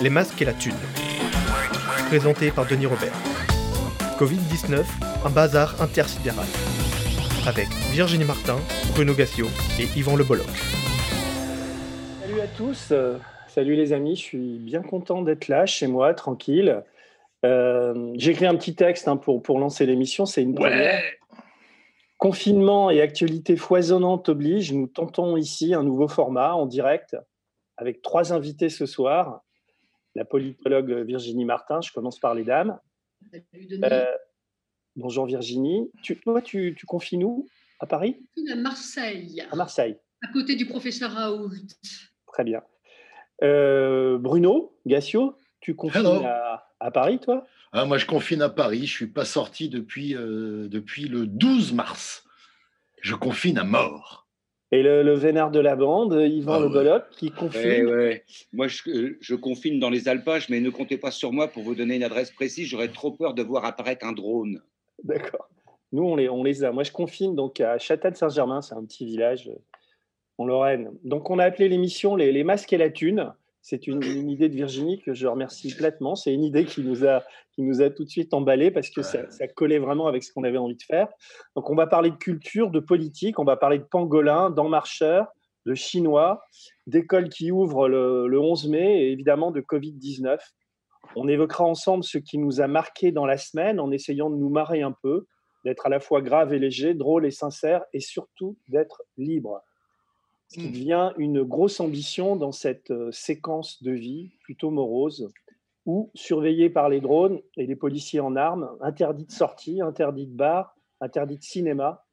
Les masques et la thune. Présenté par Denis Robert. Covid-19, un bazar intersidéral. Avec Virginie Martin, Bruno Gassio et Yvan Le Bolloc. Salut à tous, euh, salut les amis, je suis bien content d'être là chez moi, tranquille. Euh, J'ai écrit un petit texte hein, pour, pour lancer l'émission, c'est une première. Confinement et actualité foisonnante oblige, nous tentons ici un nouveau format en direct avec trois invités ce soir. La politologue Virginie Martin, je commence par les dames. Salut Denis. Euh, bonjour Virginie. Tu, toi, tu, tu confines où? À Paris? À Marseille, À Marseille. à côté du professeur Raoult. Très bien. Euh, Bruno Gassio, tu confines à, à Paris, toi? Ah, moi, je confine à Paris. Je suis pas sorti depuis, euh, depuis le 12 mars. Je confine à mort. Et le, le vénard de la bande, Yvan Ah Le ouais. Bolloc, qui confine. Ouais, ouais. Moi, je, je confine dans les alpages, mais ne comptez pas sur moi pour vous donner une adresse précise. J'aurais trop peur de voir apparaître un drone. D'accord. Nous, on les, on les a. Moi, je confine donc à Châtel-Saint-Germain, c'est un petit village euh, en Lorraine. Donc, on a appelé l'émission les, les masques et la thune. C'est une, une idée de Virginie que je remercie platement. C'est une idée qui nous a, qui nous a tout de suite emballé parce que ça, ça collait vraiment avec ce qu'on avait envie de faire. Donc, on va parler de culture, de politique, on va parler de pangolin, d'en-marcheurs, de chinois, d'écoles qui ouvrent le, le 11 mai et évidemment de Covid-19. On évoquera ensemble ce qui nous a marqué dans la semaine en essayant de nous marrer un peu, d'être à la fois grave et léger, drôle et sincère, et surtout d'être libre. Ce qui Mm. devient une grosse ambition dans cette euh, séquence de vie plutôt morose, où, surveillés par les drones et les policiers en armes, interdit de sortie, interdit de bar, interdit de cinéma,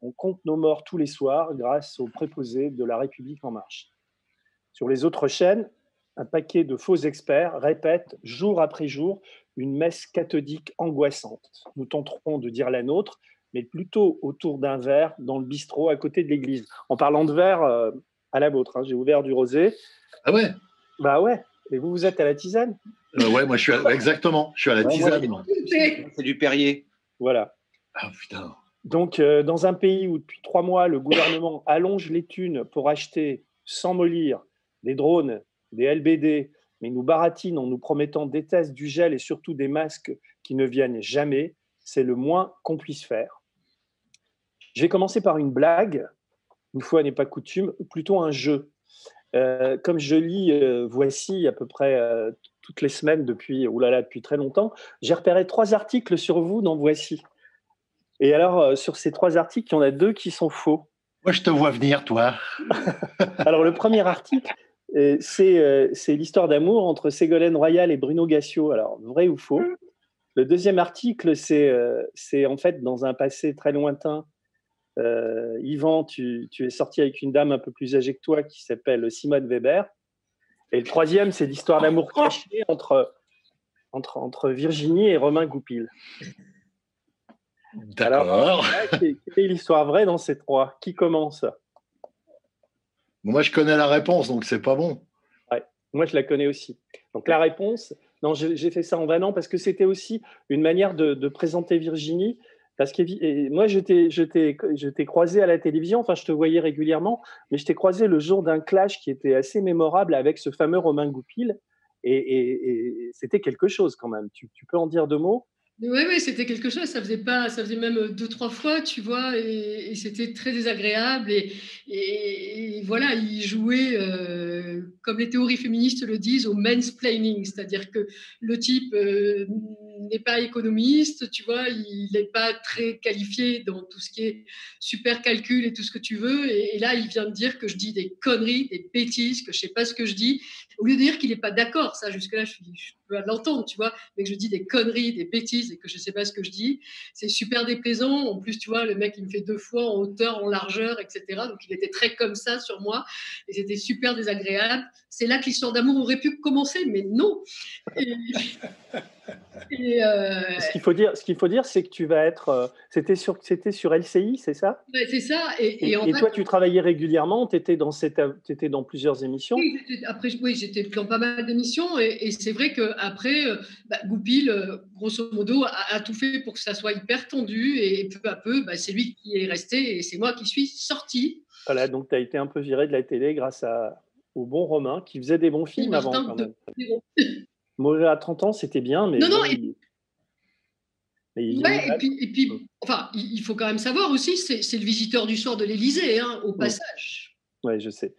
on compte nos morts tous les soirs grâce aux préposés de la République en marche. Sur les autres chaînes, un paquet de faux experts répète jour après jour une messe cathodique angoissante. Nous tenterons de dire la nôtre, mais plutôt autour d'un verre dans le bistrot à côté de l'église. En parlant de verre, euh, à la vôtre, hein, j'ai ouvert du rosé. Ah ouais? Bah ouais, et vous, vous êtes à la tisane? Euh, Ouais, moi, je suis à- exactement. Je suis à la Ouais, tisane. moi. C'est du Perrier. Voilà. Ah putain. Donc, euh, dans un pays où depuis trois mois, le gouvernement allonge les thunes pour acheter, sans mollir, des drones, des LBD, mais nous baratine en nous promettant des tests, du gel et surtout des masques qui ne viennent jamais, c'est le moins qu'on puisse faire. Je vais commencer par une blague, une fois n'est pas coutume, ou plutôt un jeu. Euh, comme je lis euh, Voici à peu près euh, toutes les semaines depuis, oulala, depuis très longtemps, j'ai repéré trois articles sur vous dans Voici. Et alors, sur ces trois articles, il y en a deux qui sont faux. Moi, je te vois venir, toi. Alors, le premier article, c'est l'histoire d'amour entre Ségolène Royal et Bruno Gassio. Alors, vrai ou faux? Le deuxième article, c'est en fait dans un passé très lointain. Euh, Yvan, tu, tu es sorti avec une dame un peu plus âgée que toi qui s'appelle Simone Weber. Et le troisième, c'est l'histoire d'amour cachée entre, entre, entre Virginie et Romain Goupil. D'accord. Alors, quelle est l'histoire vraie dans ces trois? Qui commence? Moi, je connais la réponse, donc c'est pas bon. Moi, je la connais aussi. Donc, la réponse, non, j'ai j'ai fait ça en vanant parce que c'était aussi une manière de, de présenter Virginie. Parce que moi, je t'ai croisé à la télévision, enfin, je te voyais régulièrement, mais je t'ai croisé le jour d'un clash qui était assez mémorable avec ce fameux Romain Goupil. Et, et- c'était quelque chose quand même. Tu peux en dire deux mots? Oui, oui, c'était quelque chose. Ça faisait pas, ça faisait même deux, trois fois, tu vois, et, c'était très désagréable. Et, voilà, il jouait, euh, comme les théories féministes le disent, au mansplaining, c'est-à-dire que le type euh, n'est pas économiste, tu vois, il n'est pas très qualifié dans tout ce qui est super calcul et tout ce que tu veux. Et, et là, il vient de dire que je dis des conneries, des bêtises, que je sais pas ce que je dis. Au lieu de dire qu'il n'est pas d'accord, ça, jusque-là, je, peux l'entendre, tu vois mais que je dis des conneries, des bêtises et que je ne sais pas ce que je dis. C'est super déplaisant. En plus, tu vois, le mec, il me fait deux fois en hauteur, en largeur, etc. Donc, il était très comme ça sur moi et c'était super désagréable. C'est là que l'histoire d'amour aurait pu commencer, mais non. Et, euh, Ce qu'il faut dire, ce qu'il faut dire, c'est que tu vas être. euh, C'était sur, c'était sur LCI, c'est ça? Ouais, c'est ça. Et, Et, et en et fait, toi, tu travaillais régulièrement. Tu étais dans cette, étais dans plusieurs émissions. Oui, j'étais- après, oui, j'étais dans pas mal d'émissions et, c'est vrai qu'après, bah, Goupil, euh, grosso modo, a, a tout fait pour que ça soit hyper tendu et peu à peu, bah, c'est lui qui est resté et c'est moi qui suis sortie. Voilà, donc tu as été un peu viré de la télé grâce à, au bon Romain, qui faisait des bons films avant quand même. Mourir à 30 ans, c'était bien, mais. Non, non, et... ouais, et puis, et puis enfin, il faut quand même savoir aussi, c'est le visiteur du soir de l'Élysée, hein, au passage. Oui, je sais.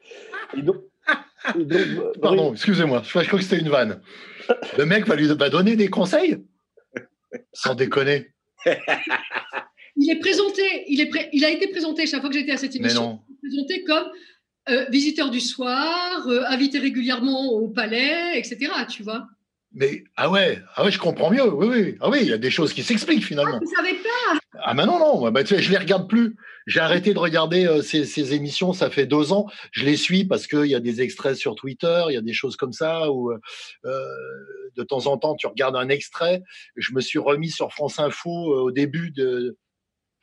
Pardon, excusez-moi, je crois que c'était une vanne. Le mec va lui va donner des conseils? Sans déconner. il est présenté, il, est il a été présenté chaque fois que j'étais à cette émission, présenté comme euh, visiteur du soir, euh, invité régulièrement au palais, etc. Tu vois mais ah ouais, ah ouais, je comprends mieux. Oui, oui. Ah oui, il y a des choses qui s'expliquent finalement. Ah, vous savez pas Ah mais non, non. Bah, tu sais, je les regarde plus. J'ai arrêté de regarder euh, ces, ces, émissions. Ça fait deux ans. Je les suis parce qu'il y a des extraits sur Twitter, il y a des choses comme ça où euh, de temps en temps tu regardes un extrait. Je me suis remis sur France Info au début de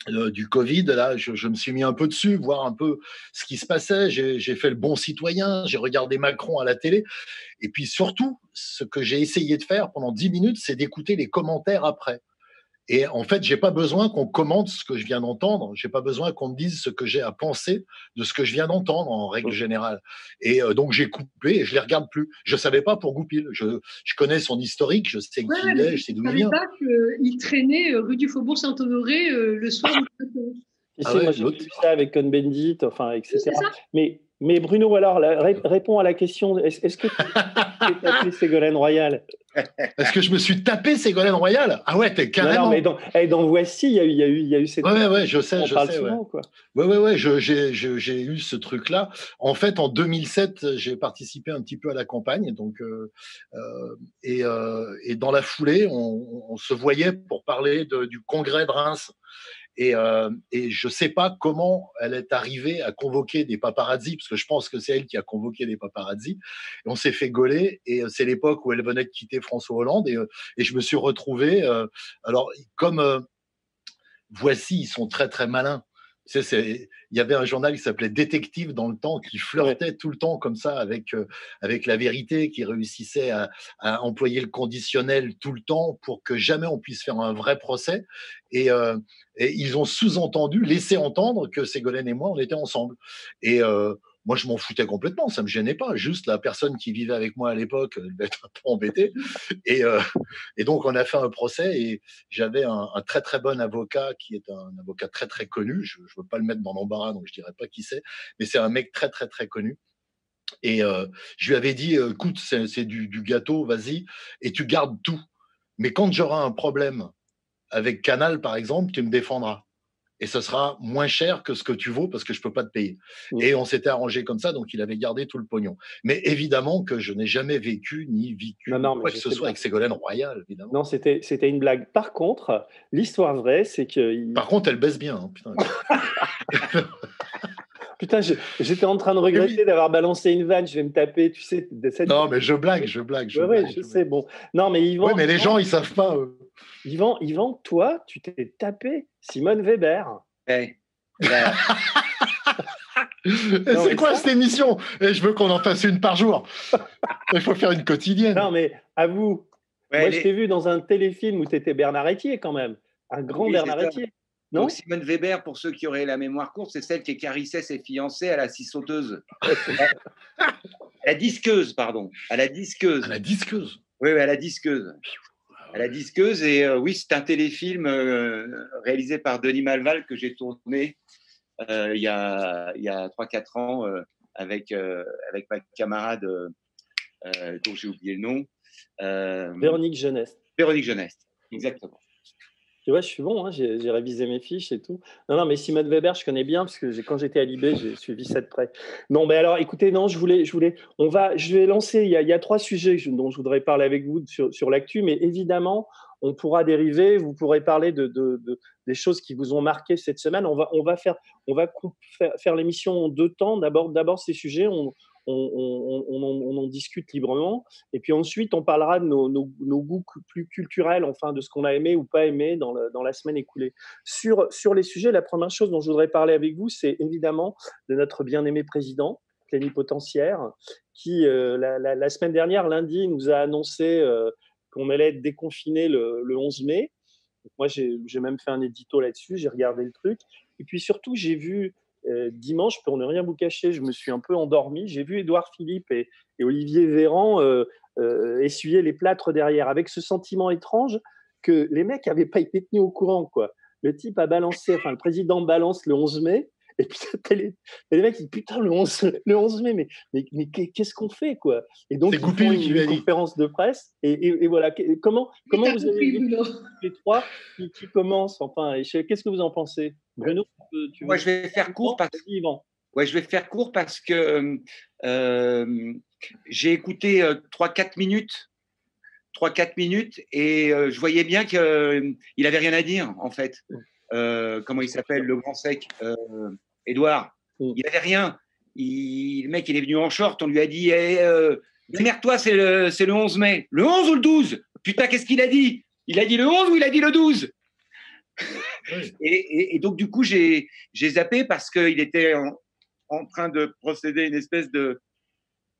euh, du Covid, là, je, me suis mis un peu dessus, voir un peu ce qui se passait. J'ai fait le bon citoyen, j'ai regardé Macron à la télé. Et puis surtout, ce que j'ai essayé de faire pendant dix minutes, c'est d'écouter les commentaires après. Et en fait, j'ai pas besoin qu'on commente ce que je viens d'entendre. J'ai pas besoin qu'on me dise ce que j'ai à penser de ce que je viens d'entendre en règle générale. Et euh, donc j'ai coupé et je les regarde plus. Je savais pas pour Goupil. Je, je connais son historique, je sais qui il est, je sais d'où il vient. Je savais pas qu'il traînait euh, rue du Faubourg Saint-Honoré euh, le soir. ah ouais, moi j'ai vu ça avec Cohn-Bendit, enfin, etc. Mais mais Bruno, alors, réponds à la question. Est-ce que tu as Ségolène Royal? Est-ce que je me suis tapé Ségolène Royal? Ah ouais, t'es carrément. Non, mais dans, eh, dans, Voici, il y a eu, il y a eu, il y a eu cette. Ouais, ouais, je sais, je sais. Souvent, ouais. Quoi. ouais, ouais, ouais, j'ai eu ce truc-là. En fait, en 2007, j'ai participé un petit peu à la campagne, donc euh, euh, et, euh, et, dans la foulée, on, on, se voyait pour parler de, du congrès de Reims. Et, euh, et je ne sais pas comment elle est arrivée à convoquer des paparazzi, parce que je pense que c'est elle qui a convoqué des paparazzi. Et on s'est fait gauler, et euh, c'est l'époque où elle venait de quitter François Hollande, et, euh, je me suis retrouvé. Euh, alors, comme voici, ils sont très très malins il y avait un journal qui s'appelait Détective dans le temps, qui flirtait tout le temps comme ça avec, euh, avec la vérité, qui réussissait à, employer le conditionnel tout le temps pour que jamais on puisse faire un vrai procès. Et, euh, ils ont sous-entendu, laissé entendre que Ségolène et moi, on était ensemble. Et euh, moi, je m'en foutais complètement, ça me gênait pas. Juste la personne qui vivait avec moi à l'époque devait être un peu embêtée. Et, euh, et donc, on a fait un procès et j'avais un, très très bon avocat qui est un avocat très très connu. Je ne veux pas le mettre dans l'embarras, donc je dirais pas qui c'est, mais c'est un mec très très très connu. Et euh, je lui avais dit, écoute, c'est du gâteau, vas-y, et tu gardes tout. Mais quand j'aurai un problème avec Canal, par exemple, tu me défendras et ce sera moins cher que ce que tu vaux parce que je peux pas te payer. Mmh. Et on s'était arrangé comme ça, donc il avait gardé tout le pognon. Mais évidemment que je n'ai jamais vécu ni vécu quoi que ce soit avec Ségolène Royal, évidemment. Non, c'était c'était une blague. Par contre, l'histoire vraie, c'est que. Par contre, elle baisse bien. Hein, putain. Putain, j'étais en train de regretter d'avoir balancé une vanne. Je vais me taper, tu sais. De cette... Non, mais je blague, je blague. Je, ouais, je, sais. Bon, non, mais Yvan. Oui, mais les gens, ils savent pas. Yvan, Yvan, toi, tu t'es tapé Simone Weber. Hey. c'est quoi cette émission? Et Je veux qu'on en fasse une par jour. Il faut faire une quotidienne. Non, mais à vous. Moi, je t'ai vu dans un téléfilm où tu étais Bernard Etier quand même. Un grand Bernard Etier. Non? Simone Weber, pour ceux qui auraient la mémoire courte, c'est celle qui caressait ses fiancés à la scie sauteuse. à la disqueuse, pardon. À la disqueuse. À la disqueuse. Oui, oui à la disqueuse à la disqueuse. Et euh, oui, c'est un téléfilm euh, réalisé par Denis Malval que j'ai tourné euh, il y a, il y a 3-4 ans avec, avec ma camarade dont j'ai oublié le nom. Véronique Jeunesse. Véronique Jeunesse, exactement. Tu vois, je suis bon, hein, j'ai révisé mes fiches et tout. Non, non, mais Simone Weber, je connais bien parce que quand j'étais à Libé, j'ai suivi ça de près. Non, mais alors, écoutez, non, je voulais, je voulais, on va, je vais lancer. Il y a, trois sujets dont je voudrais parler avec vous sur, l'actu, mais évidemment, on pourra dériver. Vous pourrez parler de, de, de, des choses qui vous ont marqué cette semaine. On va, on va faire, on va faire, l'émission en deux temps. D'abord, d'abord ces sujets. On, en discute librement. Et puis ensuite, on parlera de nos, goûts plus culturels, enfin de ce qu'on a aimé ou pas aimé dans, la semaine écoulée. Sur, les sujets, la première chose dont je voudrais parler avec vous, c'est évidemment de notre bien-aimé président plénipotentiaire, qui euh, la, semaine dernière, lundi, nous a annoncé euh, qu'on allait être déconfiné le, 11 mai. moi, j'ai même fait un édito là-dessus, j'ai regardé le truc. Et puis surtout, j'ai vu dimanche, pour ne rien vous cacher, je me suis un peu endormi. J'ai vu Édouard Philippe et, Olivier Véran essuyer les plâtres derrière, avec ce sentiment étrange que les mecs n'avaient pas été tenus au courant. Quoi. Le type a balancé, enfin le président balance le 11 mai, et puis les, les mecs disent putain le 11, le 11 mai, mais, mais, mais qu'est-ce qu'on fait quoi? Et donc ils font une, conférence de presse et, et, voilà. Comment comment vous avez vu les trois qui, qui commencent enfin qu'est-ce que vous en pensez? Bruno tu Moi je vais faire court parce que ouais, je vais faire court parce que euh, j'ai écouté 3-4 euh, minutes. 3-4 minutes et euh, je voyais bien qu'il euh, n'avait rien à dire en fait. Euh, comment il s'appelle le grand sec Edouard. Mm. Il n'avait rien. le mec, il est venu en short. On lui a dit hey, eh, toi c'est le, le 11 mai. Le 11 ou le 12 Putain, qu'est-ce qu'il a dit? Il a dit le 11 ou il a dit le 12 et, donc, du coup, j'ai zappé parce qu'il était en, en, train de procéder à une espèce de,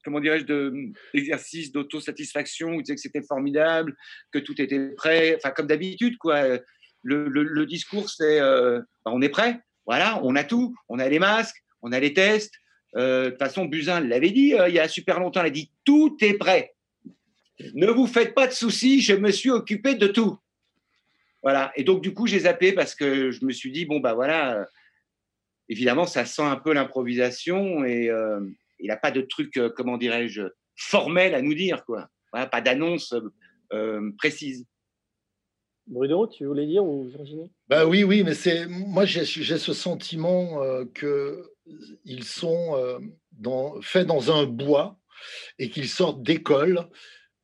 comment dirais-je, d'exercice d'autosatisfaction, où il disait que c'était formidable, que tout était prêt, enfin comme d'habitude, quoi. Le, le, discours, c'est euh, on est prêt, voilà, on a tout, on a les masques, on a les tests. Euh, de toute façon, Buzyn l'avait dit euh, il y a super longtemps, il a dit tout est prêt. Ne vous faites pas de soucis, je me suis occupé de tout. Voilà. Et donc, du coup, j'ai zappé parce que je me suis dit, bon, bah voilà, évidemment, ça sent un peu l'improvisation et, il n'a pas de truc, euh, comment dirais-je, formel à nous dire, quoi. pas d'annonce euh, euh, précise. Bruno, tu voulais dire ou Virginie? Bah oui, oui, mais c'est moi j'ai ce sentiment qu'ils sont dans, faits dans un bois et qu'ils sortent d'école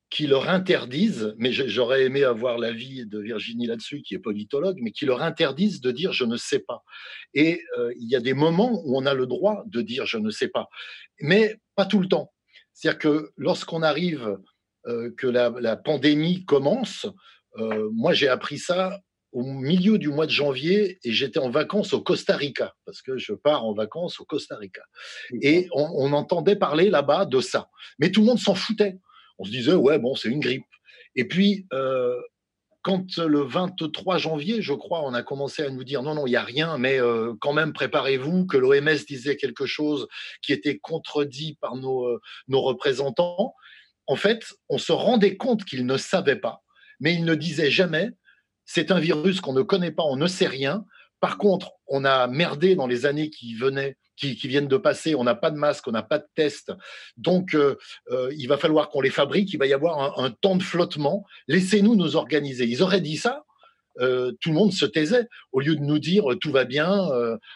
qui leur interdisent, mais j'aurais aimé avoir l'avis de Virginie là-dessus, qui est politologue, mais qui leur interdisent de dire je ne sais pas. Et euh, il y a des moments où on a le droit de dire je ne sais pas, mais pas tout le temps. C'est-à-dire que lorsqu'on arrive, euh, que la, pandémie commence, euh, moi j'ai appris ça au milieu du mois de janvier et j'étais en vacances au Costa Rica, parce que je pars en vacances au Costa Rica. Et on, on entendait parler là-bas de ça. Mais tout le monde s'en foutait on se disait, ouais, bon, c'est une grippe. Et puis, euh, quand le 23 janvier, je crois, on a commencé à nous dire, non, non, il n'y a rien, mais euh, quand même, préparez-vous, que l'OMS disait quelque chose qui était contredit par nos, euh, nos représentants. En fait, on se rendait compte qu'ils ne savaient pas, mais ils ne disaient jamais, c'est un virus qu'on ne connaît pas, on ne sait rien. Par contre, on a merdé dans les années qui venaient qui, viennent de passer, on n'a pas de masque, on n'a pas de test. Donc, euh, euh, il va falloir qu'on les fabrique, il va y avoir un, temps de flottement. Laissez-nous nous organiser. Ils auraient dit ça, euh, tout le monde se taisait au lieu de nous dire tout va bien,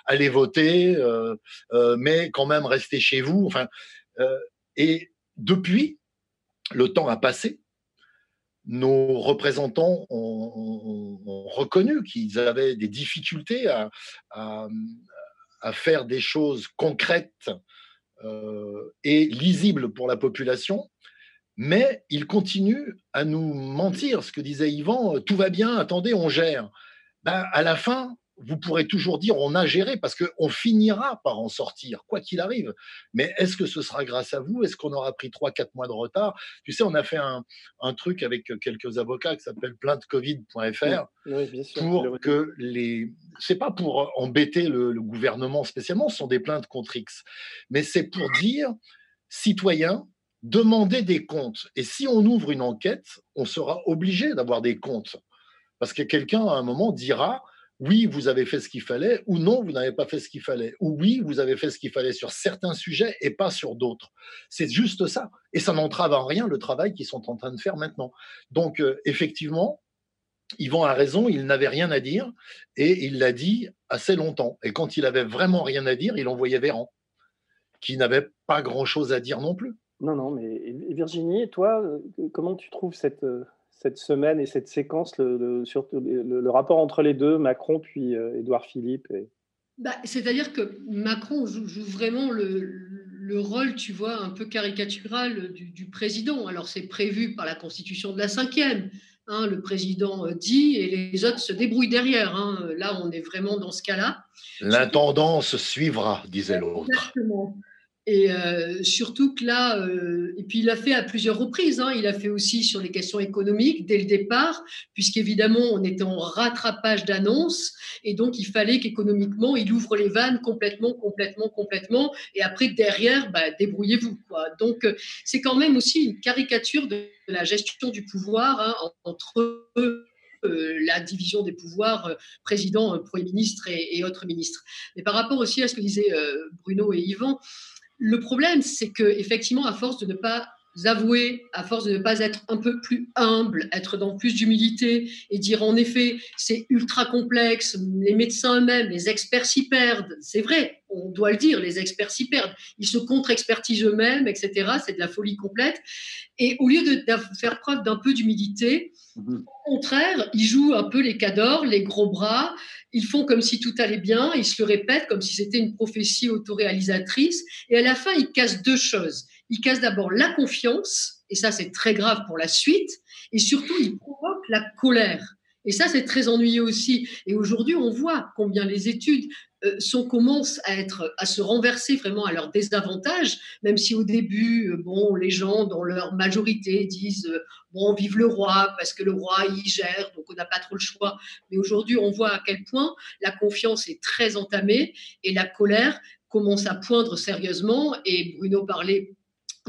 allez voter, mais quand même restez chez vous. Enfin, et depuis, le temps a passé. Nos représentants ont, reconnu qu'ils avaient des difficultés à, faire des choses concrètes euh, et lisibles pour la population, mais il continue à nous mentir. Ce que disait Yvan, tout va bien, attendez, on gère. Ben, à la fin, vous pourrez toujours dire on a géré parce qu'on finira par en sortir, quoi qu'il arrive. Mais est-ce que ce sera grâce à vous? Est-ce qu'on aura pris 3-4 mois de retard? Tu sais, on a fait un, truc avec quelques avocats qui s'appelle plaintecovid.fr pour que les. C'est pas pour embêter le, le gouvernement spécialement, ce sont des plaintes contre X, mais c'est pour dire citoyens, demandez des comptes. Et si on ouvre une enquête, on sera obligé d'avoir des comptes. Parce que quelqu'un, à un moment, dira oui, vous avez fait ce qu'il fallait, ou non, vous n'avez pas fait ce qu'il fallait, ou oui, vous avez fait ce qu'il fallait sur certains sujets et pas sur d'autres. C'est juste ça. Et ça n'entrave en rien le travail qu'ils sont en train de faire maintenant. Donc, euh, effectivement, Yvan a raison, il n'avait rien à dire, et il l'a dit assez longtemps. Et quand il avait vraiment rien à dire, il envoyait Véran, qui n'avait pas grand-chose à dire non plus. Non, non, mais Virginie, toi, euh, comment tu trouves cette, euh, cette semaine et cette séquence, le, rapport entre les deux, Macron puis euh, Édouard Philippe bah, C'est-à-dire que Macron joue, vraiment le, rôle, tu vois, un peu caricatural du, président. Alors c'est prévu par la constitution de la cinquième. Hein, le président euh, dit et les autres se débrouillent derrière. Hein. Là, on est vraiment dans ce cas-là. L'intendance suivra, disait l'autre. Exactement. Et euh, surtout que là, euh, et puis il a fait à plusieurs reprises, hein, il a fait aussi sur les questions économiques dès le départ, puisqu'évidemment on était en rattrapage d'annonces, et donc il fallait qu'économiquement il ouvre les vannes complètement, complètement, complètement, et après derrière, bah, débrouillez-vous. Quoi. Donc euh, c'est quand même aussi une caricature de la gestion du pouvoir hein, entre la division des pouvoirs, président, Premier ministre et, et, autres ministres. Mais par rapport aussi à ce que disaient Bruno et Yvan, le problème, c'est que effectivement, à force de ne pas avouer, à force de ne pas être un peu plus humble, être dans plus d'humilité et dire en effet, c'est ultra complexe, les médecins eux-mêmes, les experts s'y perdent, c'est vrai, on doit le dire, les experts s'y perdent, ils se contre-expertisent eux-mêmes, etc. C'est de la folie complète. Et au lieu de, faire preuve d'un peu d'humilité, mhm. au contraire, ils jouent un peu les cadors, les gros bras, ils font comme si tout allait bien, ils se le répètent comme si c'était une prophétie autoréalisatrice, et à la fin, ils cassent deux choses. Ils cassent d'abord la confiance, et ça c'est très grave pour la suite, et surtout, ils provoquent la colère. Et ça, c'est très ennuyeux aussi. Et aujourd'hui, on voit combien les études euh, sont, commencent à, être, à se renverser vraiment à leur désavantage, même si au début, euh, bon, les gens, dans leur majorité, disent euh, bon, vive le roi, parce que le roi, il gère, donc on n'a pas trop le choix. Mais aujourd'hui, on voit à quel point la confiance est très entamée et la colère commence à poindre sérieusement. Et Bruno parlait,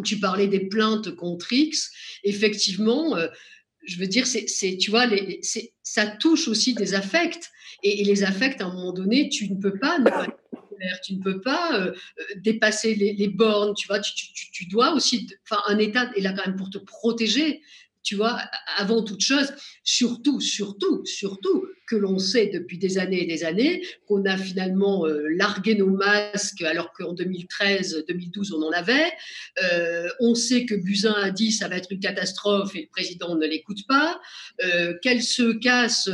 tu parlais des plaintes contre X. Effectivement, je veux dire, c'est, tu vois, ça touche aussi des affects. Et, les affects, à un moment donné, tu ne peux pas, euh, euh, dépasser les, bornes, tu vois, tu, tu, tu dois aussi, enfin, un État est là quand même pour te protéger tu vois, avant toute chose, surtout, surtout, surtout que l'on sait depuis des années et des années qu'on a finalement euh, largué nos masques alors qu'en 2013, 2012, on en avait. Euh, on sait que Buzyn a dit ça va être une catastrophe et le président ne l'écoute pas. Euh, qu'elle se casse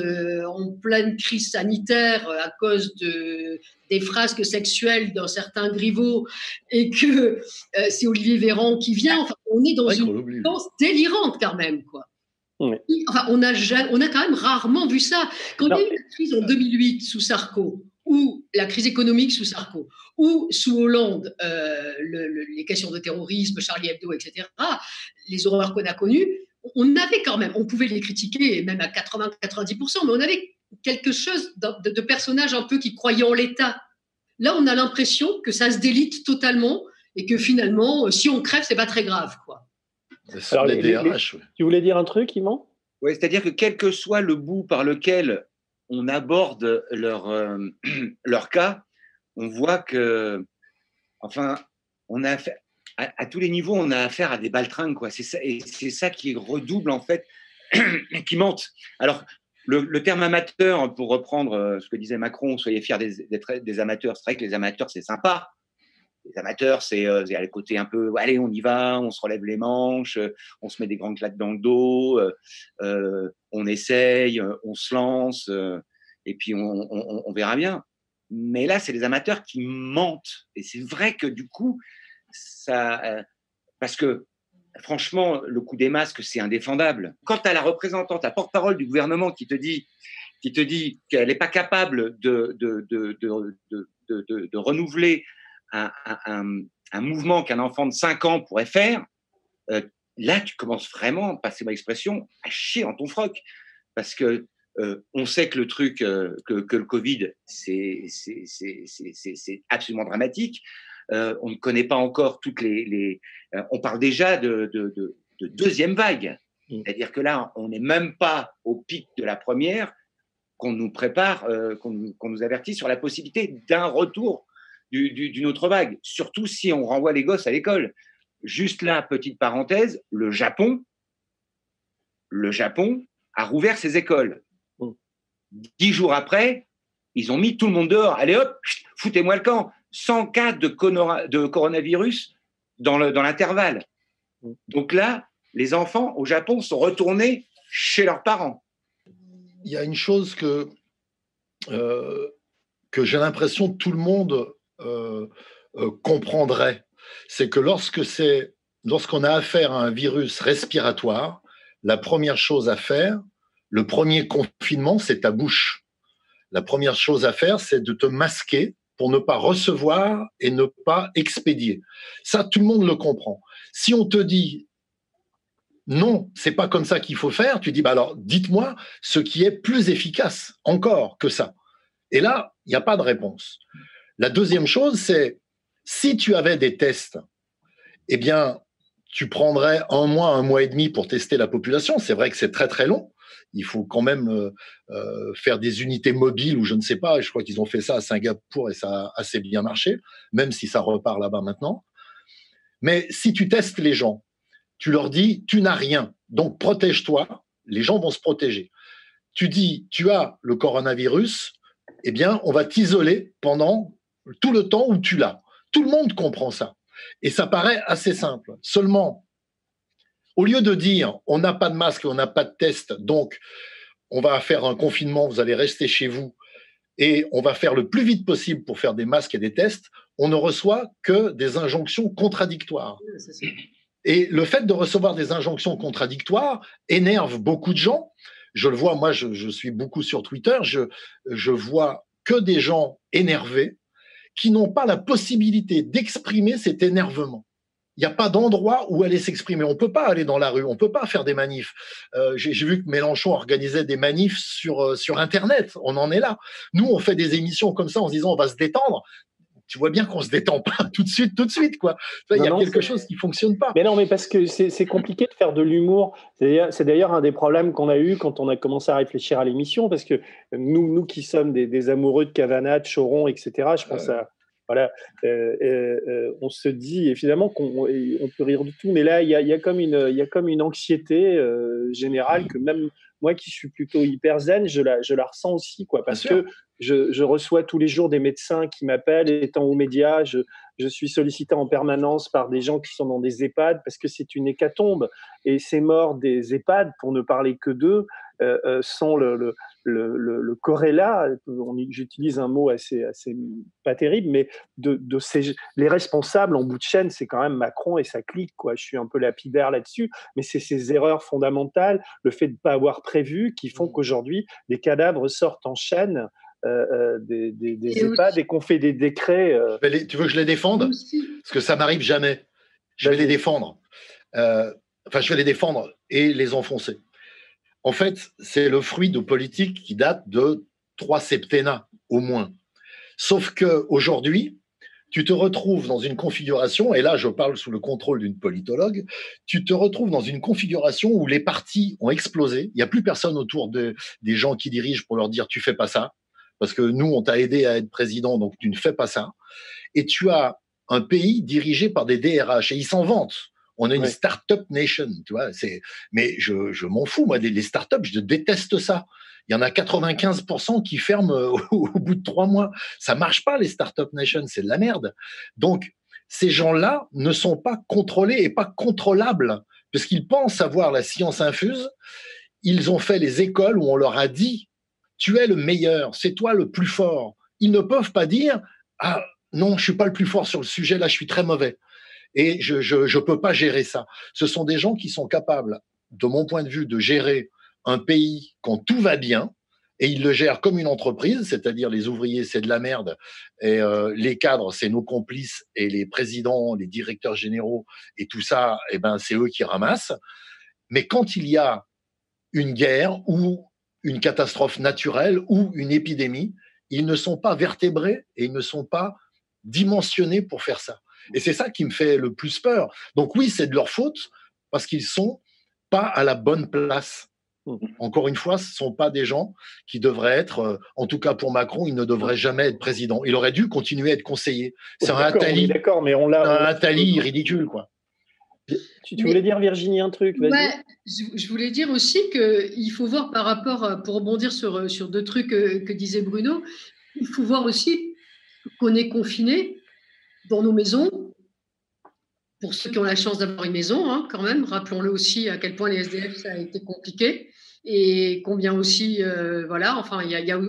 en pleine crise sanitaire à cause de, des frasques sexuelles d'un certain Griveaux et que c'est Olivier Véran qui vient. Enfin, on est dans une danse délirante quand même, quoi. Enfin, on a, on a quand même rarement vu ça. Quand il y a eu la crise en 2008 sous Sarko, ou la crise économique sous Sarko, ou sous Hollande, euh, les questions de terrorisme, Charlie Hebdo, etc., les horreurs qu'on a connues, on avait quand même, on pouvait les critiquer, même à 80-90%, mais on avait quelque chose de, de personnage un peu qui croyait en l'État. Là, on a l'impression que ça se délite totalement et que finalement, si on crève, c'est pas très grave, quoi. Tu voulais dire un truc, Yvan? Oui, c'est-à-dire que quel que soit le bout par lequel on aborde leur, euh, leur cas, on voit que, enfin, on a à, tous les niveaux, on a affaire à des baltringues, quoi. C'est ça, et c'est ça qui redouble, en fait, qui mente. Alors, le, terme amateur, pour reprendre euh, ce que disait Macron, soyez fiers d'être des, des, amateurs. C'est vrai que les amateurs, c'est sympa les amateurs, c'est euh, le côté un peu, allez, on y va, on se relève les manches, euh, on se met des grandes claques dans le dos, euh, on essaye, on se lance, et puis on, verra bien. Mais là, c'est les amateurs qui mentent. Et c'est vrai que du coup, ça, parce que franchement, le coup des masques, c'est indéfendable. Quand tu as la représentante, la porte-parole du gouvernement qui te dit qui te qu'elle n'est pas capable de, de, de, de, renouveler un, mouvement qu'un enfant de 5 ans pourrait faire, euh, là, tu commences vraiment, passez ma expression, à chier en ton froc. Parce que euh, on sait que le truc, euh, que, le Covid, c'est absolument dramatique. on ne connaît pas encore toutes les. on parle déjà de, deuxième vague. Mm. C'est-à-dire que là, on n'est même pas au pic de la première, qu'on nous prépare, qu'on nous avertit sur la possibilité d'un retour d'une autre vague, surtout si on renvoie les gosses à l'école. Juste là, petite parenthèse, le Japon, le Japon a rouvert ses écoles. Dix jours après, ils ont mis tout le monde dehors. Allez hop, foutez-moi le camp. 100 cas de, de coronavirus dans l'intervalle. Donc là, les enfants au Japon sont retournés chez leurs parents. Il y a une chose que, euh, que j'ai l'impression que tout le monde comprendrait, c'est que lorsque c'est lorsqu'on a affaire à un virus respiratoire, la première chose à faire, le premier confinement, c'est ta bouche. La première chose à faire, c'est de te masquer pour ne pas recevoir et ne pas expédier. Ça, tout le monde le comprend. Si on te dit non, c'est pas comme ça qu'il faut faire, tu dis bah alors dites-moi ce qui est plus efficace encore que ça. Et là, il n'y a pas de réponse. La deuxième chose, c'est si tu avais des tests, eh bien, tu prendrais un mois, un mois et demi pour tester la population. C'est vrai que c'est très très long. Il faut quand même euh, euh, faire des unités mobiles ou je ne sais pas. Je crois qu'ils ont fait ça à Singapour et ça a assez bien marché, même si ça repart là-bas maintenant. Mais si tu testes les gens, tu leur dis, tu n'as rien, donc protège-toi, les gens vont se protéger. Tu dis, tu as le coronavirus, eh bien, on va t'isoler pendant tout le temps où tu l'as. Tout le monde comprend ça. Et ça paraît assez simple. Seulement, au lieu de dire, on n'a pas de masque, on n'a pas de test, donc on va faire un confinement, vous allez rester chez vous, et on va faire le plus vite possible pour faire des masques et des tests, on ne reçoit que des injonctions contradictoires. Et le fait de recevoir des injonctions contradictoires énerve beaucoup de gens. Je le vois, moi, je, suis beaucoup sur Twitter, je, je vois que des gens énervés qui n'ont pas la possibilité d'exprimer cet énervement. Il n'y a pas d'endroit où aller s'exprimer. On ne peut pas aller dans la rue, on ne peut pas faire des manifs. Euh, J'ai vu que Mélenchon organisait des manifs sur, euh, sur Internet. On en est là. Nous, on fait des émissions comme ça en se disant on va se détendre tu vois bien qu'on se détend pas tout de suite, tout de suite, quoi. Il y a quelque chose qui fonctionne pas. Mais non, mais parce que c'est compliqué de faire de l'humour. C'est d'ailleurs un des problèmes qu'on a eu quand on a commencé à réfléchir à l'émission, parce que nous, nous qui sommes des, amoureux de Cavana, de Choron, etc. Je pense à voilà, euh, euh, euh, on se dit évidemment qu'on on peut rire de tout, mais là il y a, y a, comme une, y a comme une anxiété générale que même moi qui suis plutôt hyper zen, je la, je la ressens aussi, quoi, parce que je, je, reçois tous les jours des médecins qui m'appellent, étant aux médias, je, je, suis sollicité en permanence par des gens qui sont dans des EHPAD parce que c'est une hécatombe. Et ces morts des EHPAD, pour ne parler que d'eux, euh, euh, sont le, le, le, le corrélat, j'utilise un mot assez, assez pas terrible, mais de, de ces, les responsables en bout de chaîne, c'est quand même Macron et sa clique. Quoi. Je suis un peu lapidaire là-dessus, mais c'est ces erreurs fondamentales, le fait de ne pas avoir prévu, qui font mmh. qu'aujourd'hui, des cadavres sortent en chaîne. Euh, euh des, des, des EHPAD et qu'on fait des décrets. Euh... tu veux que je les défende? Parce que ça m'arrive jamais. Je vais les défendre. Euh, enfin, je vais les défendre et les enfoncer. En fait, c'est le fruit de politiques qui datent de trois septennats au moins. Sauf que aujourd'hui, tu te retrouves dans une configuration, et là je parle sous le contrôle d'une politologue, tu te retrouves dans une configuration où les partis ont explosé. Il n'y a plus personne autour de, des gens qui dirigent pour leur dire tu fais pas ça, parce que nous on t'a aidé à être président, donc tu ne fais pas ça. Et tu as un pays dirigé par des DRH, et ils s'en vantent. On a une start-up nation, tu vois. C'est, mais je, je m'en fous, moi, les start-up, je déteste ça. Il y en a 95% qui ferment au, bout de trois mois. Ça marche pas, les start-up nation, c'est de la merde. Donc, ces gens-là ne sont pas contrôlés et pas contrôlables, parce qu'ils pensent avoir la science infuse. Ils ont fait les écoles où on leur a dit, tu es le meilleur, c'est toi le plus fort. Ils ne peuvent pas dire, ah non, je suis pas le plus fort sur le sujet, là, je suis très mauvais et je ne peux pas gérer ça. Ce sont des gens qui sont capables, de mon point de vue, de gérer un pays quand tout va bien, et ils le gèrent comme une entreprise, c'est-à-dire les ouvriers, c'est de la merde, et euh, les cadres, c'est nos complices, et les présidents, les directeurs généraux, et tout ça, eh ben, c'est eux qui ramassent. Mais quand il y a une guerre ou une catastrophe naturelle ou une épidémie, ils ne sont pas vertébrés et ils ne sont pas dimensionnés pour faire ça. Et c'est ça qui me fait le plus peur. Donc oui, c'est de leur faute parce qu'ils sont pas à la bonne place. Mmh. Encore une fois, ce ne sont pas des gens qui devraient être, euh, en tout cas pour Macron, il ne devrait jamais être président. Il aurait dû continuer à être conseiller. C'est un Attali. D'accord, mais on l'a. Un Attali ridicule, quoi. Tu, voulais dire, Virginie, un truc ouais, je, voulais dire aussi qu'il faut voir par rapport, pour rebondir sur, sur deux trucs que, que disait Bruno, il faut voir aussi qu'on est confiné dans nos maisons, pour ceux qui ont la chance d'avoir une maison, hein, quand même, rappelons-le aussi à quel point les SDF, ça a été compliqué. Et combien aussi, euh, voilà, enfin, il y a, y a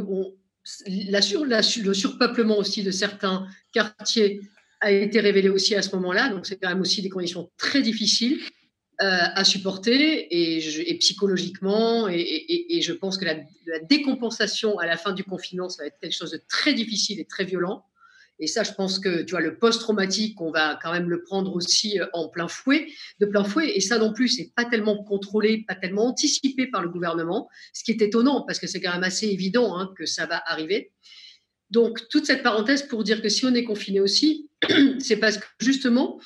la sur, la, le surpeuplement aussi de certains quartiers a été révélé aussi à ce moment-là, donc c'est quand même aussi des conditions très difficiles euh, à supporter et, psychologiquement, et, je pense que la, la décompensation à la fin du confinement, ça va être quelque chose de très difficile et très violent. et ça, je pense que tu vois, le post-traumatique, on va quand même le prendre aussi euh, en plein fouet, de plein fouet. Et ça non plus, c'est pas tellement contrôlé, pas tellement anticipé par le gouvernement, ce qui est étonnant parce que c'est quand même assez évident hein, que ça va arriver. Donc, toute cette parenthèse pour dire que si on est confiné aussi, c'est parce que justement,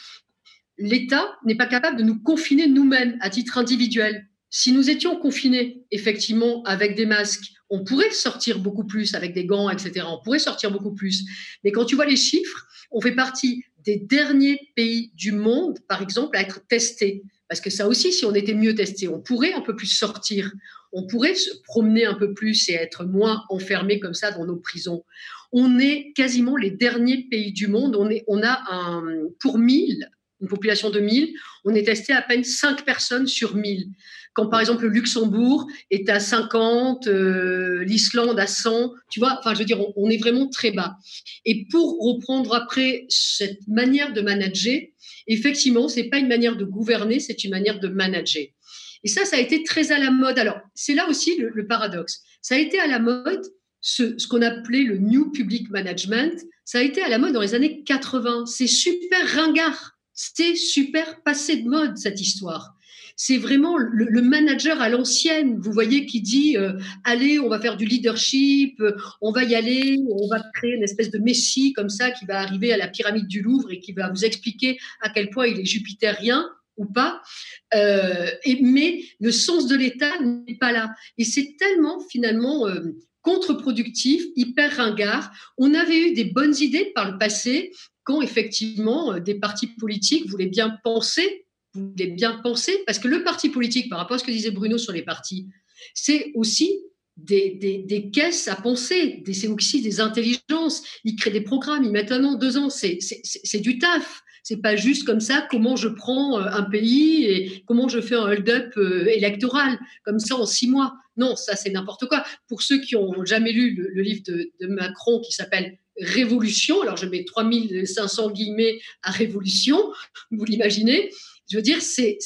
l'État n'est pas capable de nous confiner nous-mêmes à titre individuel. Si nous étions confinés, effectivement, avec des masques, on pourrait sortir beaucoup plus avec des gants, etc. On pourrait sortir beaucoup plus. Mais quand tu vois les chiffres, on fait partie des derniers pays du monde, par exemple, à être testés. Parce que ça aussi, si on était mieux testé, on pourrait un peu plus sortir, on pourrait se promener un peu plus et être moins enfermé comme ça dans nos prisons. On est quasiment les derniers pays du monde. On, on a pour 1000, une population de 1000, on est testé à peine 5 personnes sur 1000. Quand par exemple le Luxembourg est à 50, euh, l'Islande à 100, tu vois, enfin je veux dire, on, est vraiment très bas. Et pour reprendre après cette manière de manager, effectivement, c'est pas une manière de gouverner, c'est une manière de manager. Et ça, ça a été très à la mode. Alors, c'est là aussi le, paradoxe. Ça a été à la mode, ce, qu'on appelait le New Public Management, ça a été à la mode dans les années 80. C'est super ringard. C'est super passé de mode, cette histoire c'est vraiment le, manager à l'ancienne, vous voyez, qui dit euh, allez, on va faire du leadership, euh, on va y aller, on va créer une espèce de messie comme ça qui va arriver à la pyramide du Louvre et qui va vous expliquer à quel point il est jupitérien ou pas. Euh, mais le sens de l'État n'est pas là. Et c'est tellement finalement contre-productif, hyper ringard. On avait eu des bonnes idées par le passé quand effectivement des partis politiques voulaient bien penser voulez bien penser, parce que le parti politique, par rapport à ce que disait Bruno sur les partis, c'est aussi des, des, caisses à penser, c'est aussi des intelligences. Ils créent des programmes, ils mettent un an, deux ans, c'est du taf. C'est pas juste comme ça comment je prends euh, un pays et comment je fais un hold-up euh, électoral, comme ça en six mois. Non, ça c'est n'importe quoi. Pour ceux qui ont jamais lu le, livre de, de Macron qui s'appelle Révolution, alors je mets 3500 guillemets à Révolution, vous l'imaginez, je veux dire, c'est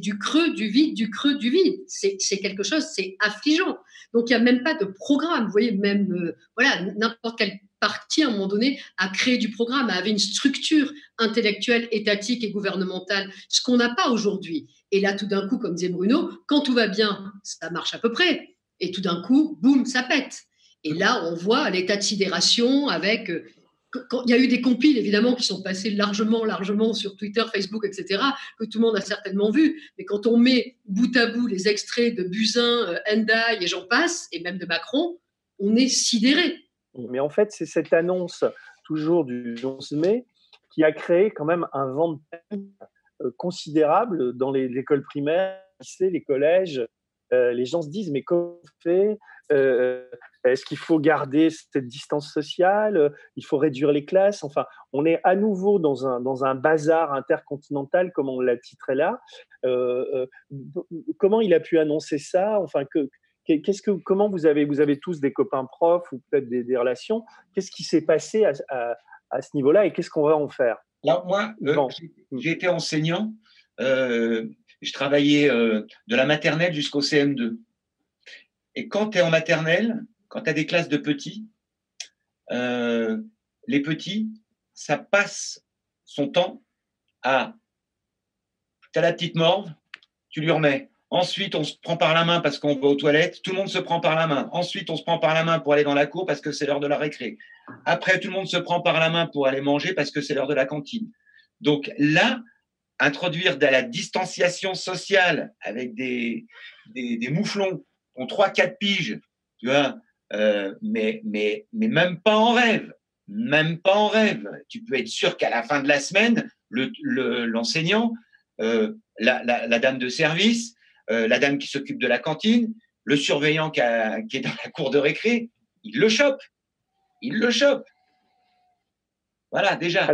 du creux, du vide, du creux, du vide. C'est quelque chose, c'est affligeant. Donc, il n'y a même pas de programme. Vous voyez, même, euh, voilà, n'importe quel parti, à un moment donné, a créé du programme, avait une structure intellectuelle, étatique et gouvernementale, ce qu'on n'a pas aujourd'hui. Et là, tout d'un coup, comme disait Bruno, quand tout va bien, ça marche à peu près. Et tout d'un coup, boum, ça pète. Et là, on voit l'état de sidération avec euh, il y a eu des compiles, évidemment, qui sont passés largement, largement sur Twitter, Facebook, etc., que tout le monde a certainement vu. Mais quand on met bout à bout les extraits de Buzyn, euh, Hendaye et j'en passe, et même de Macron, on est sidéré. Mais en fait, c'est cette annonce, toujours du 11 mai, qui a créé quand même un vent de euh, considérable dans les écoles primaires, les collèges. Euh, les gens se disent, mais comment fait? Est-ce qu'il faut garder cette distance sociale? Il faut réduire les classes? Enfin, on est à nouveau dans un, dans un bazar intercontinental, comme on l'a titré là. Euh, euh, comment il a pu annoncer ça? Enfin, que, qu'est-ce que, comment vous avez, vous avez tous des copains profs ou peut-être des, relations Qu'est-ce qui s'est passé à, à, ce niveau-là et qu'est-ce qu'on va en faire? Là, moi, euh, j'ai été enseignant. je travaillais de la maternelle jusqu'au CM2. Et quand tu es en maternelle, quand tu as des classes de petits, euh, les petits, ça passe son temps à. Tu as la petite morve, tu lui remets. Ensuite, on se prend par la main parce qu'on va aux toilettes. Tout le monde se prend par la main. Ensuite, on se prend par la main pour aller dans la cour parce que c'est l'heure de la récré. Après, tout le monde se prend par la main pour aller manger parce que c'est l'heure de la cantine. Donc là, introduire de la distanciation sociale avec des, des, des mouflons ont 3-4 piges, tu vois, euh, mais, mais, mais même pas en rêve. Même pas en rêve. Tu peux être sûr qu'à la fin de la semaine, l'enseignant, le, euh, la, la, la, dame de service, la dame qui s'occupe de la cantine, le surveillant qui, est dans la cour de récré, il le chope. Il le chope. Voilà, déjà.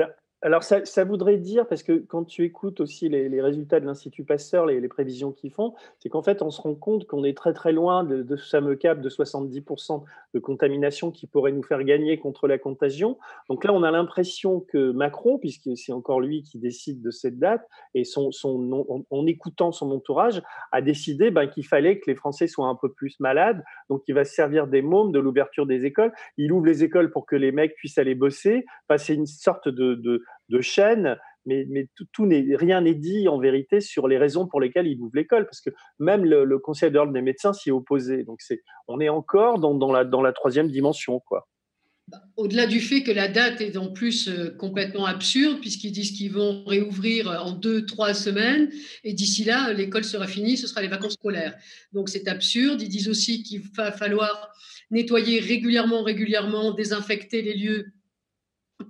Ça, voudrait dire, parce que quand tu écoutes aussi les, résultats de l'Institut Pasteur, les, prévisions qu'ils font, c'est qu'en fait, on se rend compte qu'on est très très loin de, ce fameux cap de 70% de contamination qui pourrait nous faire gagner contre la contagion. Donc là, on a l'impression que Macron, puisque c'est encore lui qui décide de cette date, et son, en, écoutant son entourage, a décidé ben, qu'il fallait que les Français soient un peu plus malades. Donc, il va se servir des mômes, de l'ouverture des écoles. Il ouvre les écoles pour que les mecs puissent aller bosser. Enfin, c'est une sorte de chaînes, mais, mais tout, rien n'est dit en vérité sur les raisons pour lesquelles il ouvre l'école, parce que même le, Conseil d'ordre des médecins s'y est opposé. Donc c'est, on est encore dans, la, dans la troisième dimension, quoi. Au-delà du fait que la date est en plus euh, complètement absurde, puisqu'ils disent qu'ils vont réouvrir en deux, trois semaines, et d'ici là, l'école sera finie, ce sera les vacances scolaires. Donc c'est absurde. Ils disent aussi qu'il va falloir nettoyer régulièrement, régulièrement, désinfecter les lieux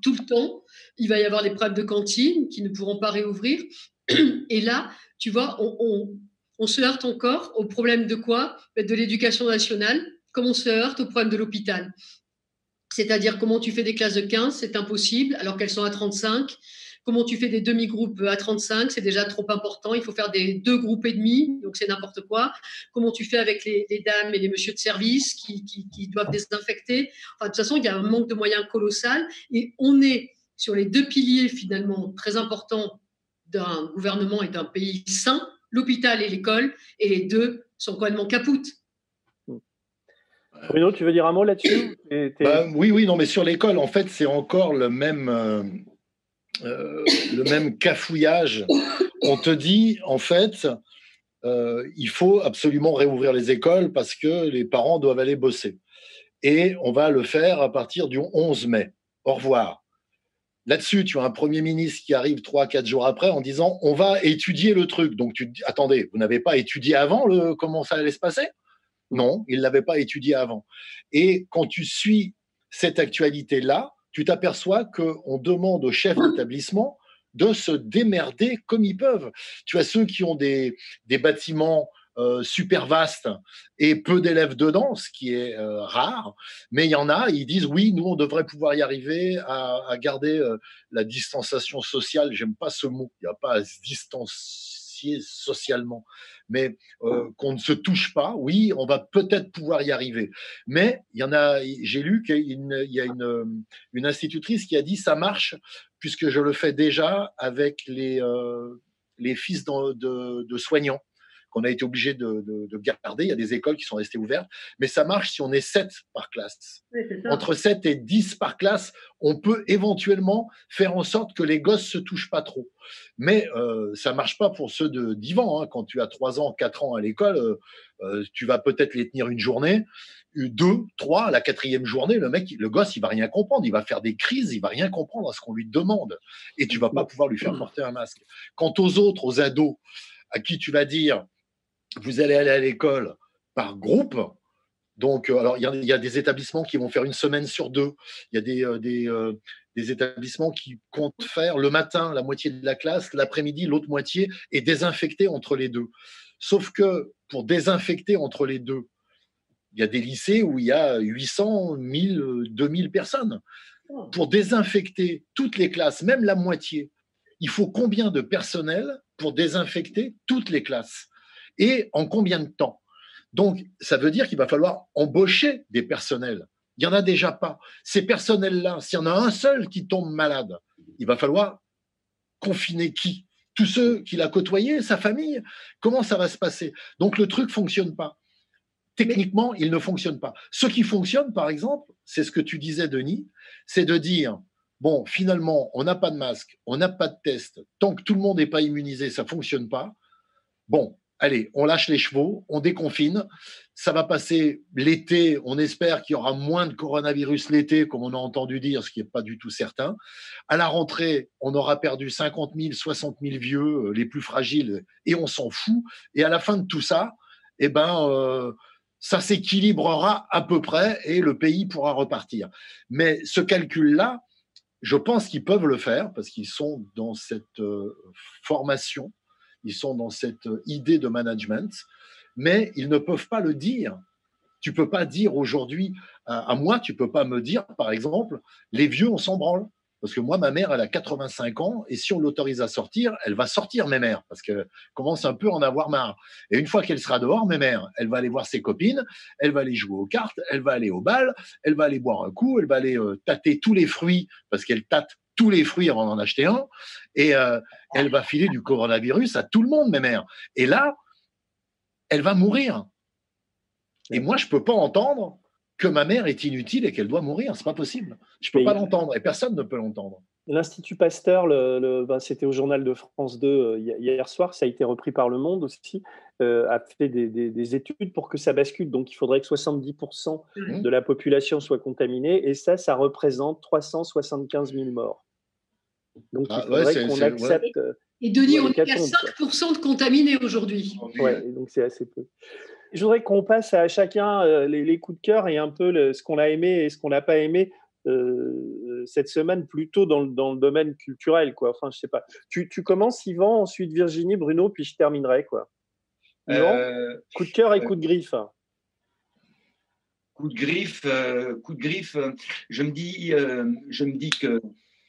tout le temps. Il va y avoir des problèmes de cantine qui ne pourront pas réouvrir. Et là, tu vois, on, se heurte encore au problème de quoi? De l'éducation nationale, comme on se heurte au problème de l'hôpital. C'est-à-dire comment tu fais des classes de 15, c'est impossible, alors qu'elles sont à 35. Comment tu fais des demi-groupes à 35 C'est déjà trop important. Il faut faire des deux groupes et demi, donc c'est n'importe quoi. Comment tu fais avec les, dames et les messieurs de service qui, doivent désinfecter? Enfin, De toute façon, il y a un manque de moyens colossal. Et on est sur les deux piliers finalement très importants d'un gouvernement et d'un pays sain, l'hôpital et l'école, et les deux sont complètement capoutes. Bruno, tu veux dire un mot là-dessus bah, Oui, oui, non, mais sur l'école, en fait, c'est encore le même, euh, le même cafouillage. On te dit, en fait, euh, il faut absolument réouvrir les écoles parce que les parents doivent aller bosser. Et on va le faire à partir du 11 mai. Au revoir. Là-dessus, tu as un Premier ministre qui arrive trois, quatre jours après en disant on va étudier le truc. Donc tu attendez, vous n'avez pas étudié avant le, comment ça allait se passer? Non, il ne l'avait pas étudié avant. Et quand tu suis cette actualité-là, tu t'aperçois qu'on demande aux chefs d'établissement de se démerder comme ils peuvent. Tu as ceux qui ont des, des bâtiments euh, super vastes et peu d'élèves dedans, ce qui est euh, rare, mais il y en a, ils disent oui, nous, on devrait pouvoir y arriver à, garder euh, la distanciation sociale. J'aime pas ce mot, il n'y a pas à se distancier socialement mais euh, qu'on ne se touche pas, oui, on va peut-être pouvoir y arriver. Mais il y en a, j'ai lu qu'il y a une, une, institutrice qui a dit ça marche puisque je le fais déjà avec les, euh, les fils de soignants qu'on a été obligé de, garder. Il y a des écoles qui sont restées ouvertes, mais ça marche si on est 7 par classe. Entre 7 et 10 par classe, on peut éventuellement faire en sorte que les gosses se touchent pas trop. Mais euh, ça marche pas pour ceux de d'Ivan. Hein. Quand tu as 3 ans, 4 ans à l'école, euh, euh, tu vas peut-être les tenir une journée, deux, trois, la quatrième journée, le mec, le gosse, il va rien comprendre, il va faire des crises, il va rien comprendre à ce qu'on lui demande, et tu vas pas pouvoir lui faire porter un masque. Quant aux autres, aux ados, à qui tu vas dire, vous allez aller à l'école par groupe. Donc, euh, alors, il y, a des établissements qui vont faire une semaine sur deux. Il y a des, euh, euh, des, établissements qui comptent faire le matin la moitié de la classe, l'après-midi l'autre moitié, et désinfecter entre les deux. Sauf que pour désinfecter entre les deux, il y a des lycées où il y a 800, 1000, 2000 personnes. Pour désinfecter toutes les classes, même la moitié, il faut combien de personnel pour désinfecter toutes les classes? Et en combien de temps? Donc, ça veut dire qu'il va falloir embaucher des personnels. Il n'y en a déjà pas. Ces personnels-là, s'il y en a un seul qui tombe malade, il va falloir confiner qui? Tous ceux qu'il a côtoyés, sa famille? Comment ça va se passer? Donc, le truc fonctionne pas. Techniquement, il ne fonctionne pas. Ce qui fonctionne, par exemple, c'est ce que tu disais, Denis, c'est de dire, bon, finalement, on n'a pas de masque, on n'a pas de test, tant que tout le monde n'est pas immunisé, ça fonctionne pas. Bon, allez, on lâche les chevaux, on déconfine. Ça va passer l'été. On espère qu'il y aura moins de coronavirus l'été, comme on a entendu dire, ce qui n'est pas du tout certain. À la rentrée, on aura perdu 50 000, 60 000 vieux, euh, les plus fragiles, et on s'en fout. Et à la fin de tout ça, eh ben, euh, ça s'équilibrera à peu près et le pays pourra repartir. Mais ce calcul-là, je pense qu'ils peuvent le faire parce qu'ils sont dans cette euh, formation ils sont dans cette idée de management, mais ils ne peuvent pas le dire. Tu peux pas dire aujourd'hui à, moi, tu peux pas me dire, par exemple, les vieux, on s'en branle. Parce que moi, ma mère, elle a 85 ans, et si on l'autorise à sortir, elle va sortir, mes mères, parce qu'elle commence un peu à en avoir marre. Et une fois qu'elle sera dehors, mes mères, elle va aller voir ses copines, elle va aller jouer aux cartes, elle va aller au bal, elle va aller boire un coup, elle va aller euh, tâter tous les fruits, parce qu'elle tâte tous les fruits avant d'en acheter un, et euh, elle va filer du coronavirus à tout le monde, mes mères. Et là, elle va mourir. Et moi, je peux pas entendre que ma mère est inutile et qu'elle doit mourir. C'est pas possible. Je peux pas l'entendre et personne ne peut l'entendre. L'Institut Pasteur, le, ben, c'était au journal de France 2 euh, hier soir, ça a été repris par Le Monde aussi, euh, a fait des, études pour que ça bascule. Donc il faudrait que 70% mmh. de la population soit contaminée et ça, ça représente 375 000 morts. Donc il ah, faudrait qu'on accepte. Et Denis, on est à 5% de contaminés aujourd'hui. Ouais, donc c'est assez peu. Je voudrais qu'on passe à chacun euh, les, coups de cœur et un peu ce qu'on a aimé et ce qu'on n'a pas aimé euh, cette semaine, plutôt dans le, dans le, domaine culturel. Quoi. Enfin, je sais pas. Tu, tu, commences, Yvan, ensuite Virginie, Bruno, puis je terminerai. Quoi. Euh, coup de cœur et coup de griffe. Coup de griffe, coup de griffe. Je me dis, je me dis que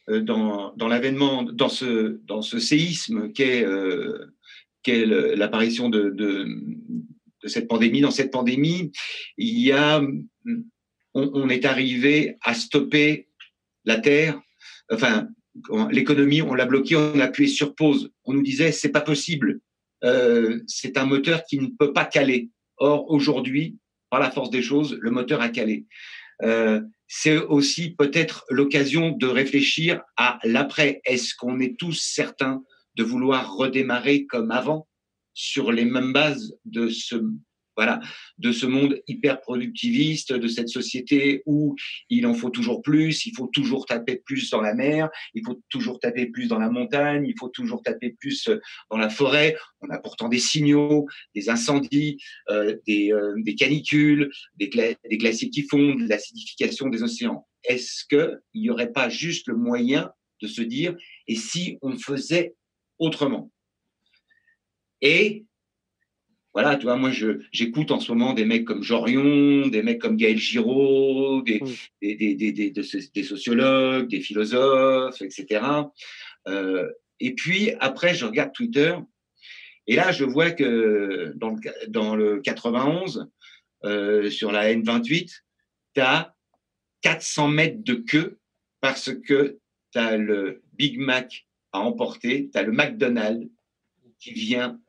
dans, dans l'avènement, dans ce, séisme qu'est l'apparition de, de, de cette pandémie. Dans cette pandémie, il y a, on, est arrivé à stopper la Terre, enfin, l'économie, on l'a bloquée, on a appuyé sur pause. On nous disait, c'est pas possible. Euh, c'est un moteur qui ne peut pas caler. Or, aujourd'hui, par la force des choses, le moteur a calé. Euh, c'est aussi peut-être l'occasion de réfléchir à l'après. Est-ce qu'on est tous certains de vouloir redémarrer comme avant sur les mêmes bases de ce voilà, de ce monde hyper productiviste, de cette société où il en faut toujours plus, il faut toujours taper plus dans la mer, il faut toujours taper plus dans la montagne, il faut toujours taper plus dans la forêt. On a pourtant des signaux, des incendies, euh, des, euh, des, canicules, des, des glaciers qui fondent, l'acidification des océans. Est-ce qu'il n'y aurait pas juste le moyen de se dire, et si on faisait autrement? Et voilà, tu vois, moi, j'écoute en ce moment des mecs comme Jorion, des mecs comme Gaël Giraud, des, des, des, des, sociologues, des philosophes, etc. Euh, et puis, après, je regarde Twitter, et là, je vois que dans le, dans le 91, euh, sur la N28, tu as 400 mètres de queue parce que tu as le Big Mac à emporter, tu as le McDonald's qui vient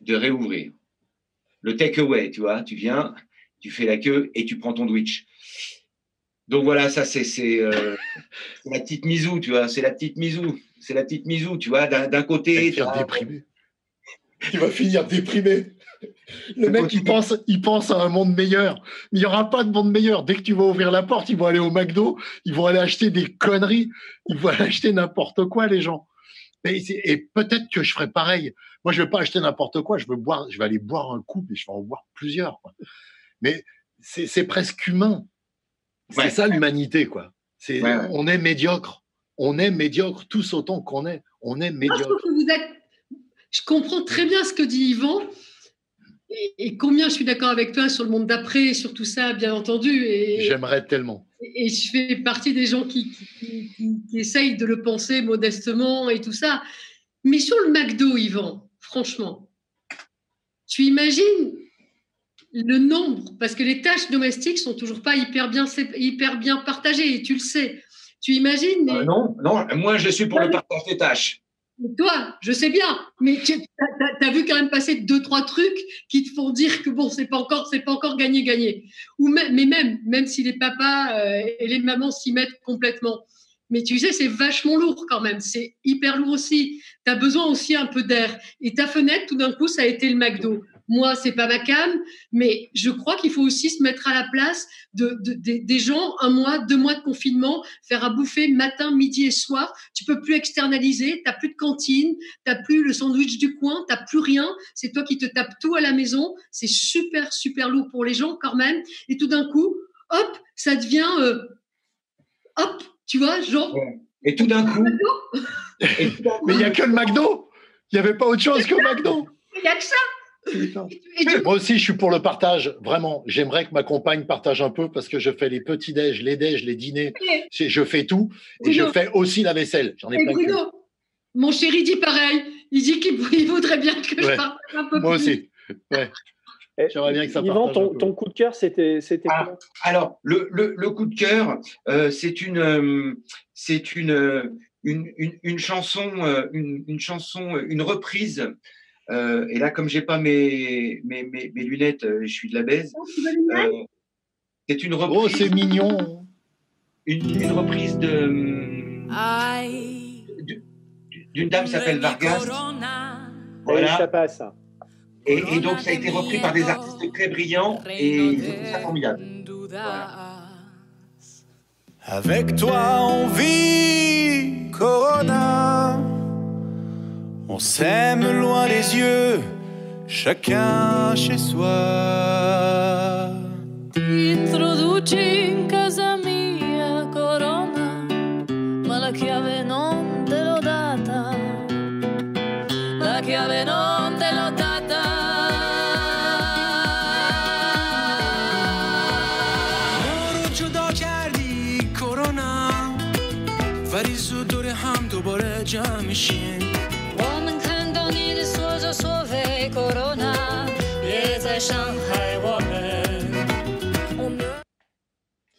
de réouvrir. Le takeaway, tu vois, tu viens, tu fais la queue et tu prends ton Twitch. Donc voilà, ça c'est euh, la petite misou, tu vois, c'est la petite misou, c'est la petite misou, tu vois. D'un côté, il va déprimé. Il va finir déprimé. Le mec, il pense, il pense à un monde meilleur. Mais il n'y aura pas de monde meilleur. Dès que tu vas ouvrir la porte, ils vont aller au McDo, ils vont aller acheter des conneries, ils vont aller acheter n'importe quoi, les gens. Et, peut-être que je ferai pareil. Moi, je vais pas acheter n'importe quoi. Je veux boire, je vais aller boire un coup et je vais en boire plusieurs. Mais c'est presque humain. C'est ça l'humanité, quoi. C'est on est médiocre. On est médiocre tous autant qu'on est. On est médiocre. Je comprends très bien ce que dit Yvan. Et, combien je suis d'accord avec toi sur le monde d'après, sur tout ça, bien entendu. J'aimerais tellement. Et, je fais partie des gens qui, essayent de le penser modestement et tout ça. Mais sur le McDo, Yvan, franchement, tu imagines le nombre, parce que les tâches domestiques sont toujours pas hyper bien, hyper bien partagées, et tu le sais. Tu imagines euh, Non, non, moi je suis pour le partage des tâches. Toi, je sais bien, mais tu as, vu quand même passer deux trois trucs qui te font dire que bon, c'est pas encore, c'est pas encore gagné gagné. Ou même, mais même, même si les papas euh, et les mamans s'y mettent complètement. Mais tu sais, c'est vachement lourd quand même. C'est hyper lourd aussi. Tu as besoin aussi un peu d'air. Et ta fenêtre, tout d'un coup, ça a été le McDo. Moi, c'est pas ma cam, mais je crois qu'il faut aussi se mettre à la place de, des gens, un mois, deux mois de confinement, faire à bouffer matin, midi et soir. Tu peux plus externaliser, t'as plus de cantine, t'as plus le sandwich du coin, t'as plus rien. C'est toi qui te tapes tout à la maison. C'est super, super lourd pour les gens quand même. Et tout d'un coup, hop, ça devient, euh, hop, tu vois, genre. Et tout d'un coup. mais il n'y a que le McDo. Il n'y avait pas autre chose que le McDo. Il n'y a que ça. Moi aussi, je suis pour le partage. Vraiment, j'aimerais que ma compagne partage un peu parce que je fais les petits déj, les déj, les dîners. Je fais tout et je fais aussi la vaisselle. J'en ai plein Bruno, mon chéri dit pareil. Il dit qu'il voudrait bien que je partage un peu Moi aussi. Ouais. Eh, J'aimerais bien que ça Yvan, ton, ton, coup de cœur, c'était ah, quoi Alors, le, le, le, coup de cœur, euh, c'est une, euh, c'est une, une, une, chanson, euh, une, une, chanson, une reprise euh, et là, comme j'ai pas mes, mes, mes, lunettes, euh, je suis de la baise. Oh, euh, c'est une reprise. Oh, c'est mignon. Une, une, reprise de d'une dame qui s'appelle Vargas. Voilà. ça passe. Et, et, donc, ça a été repris par des artistes très brillants et c'est ça formidable. Avec toi, on vit Corona. On s'aime loin les yeux, chacun chez soi. Ti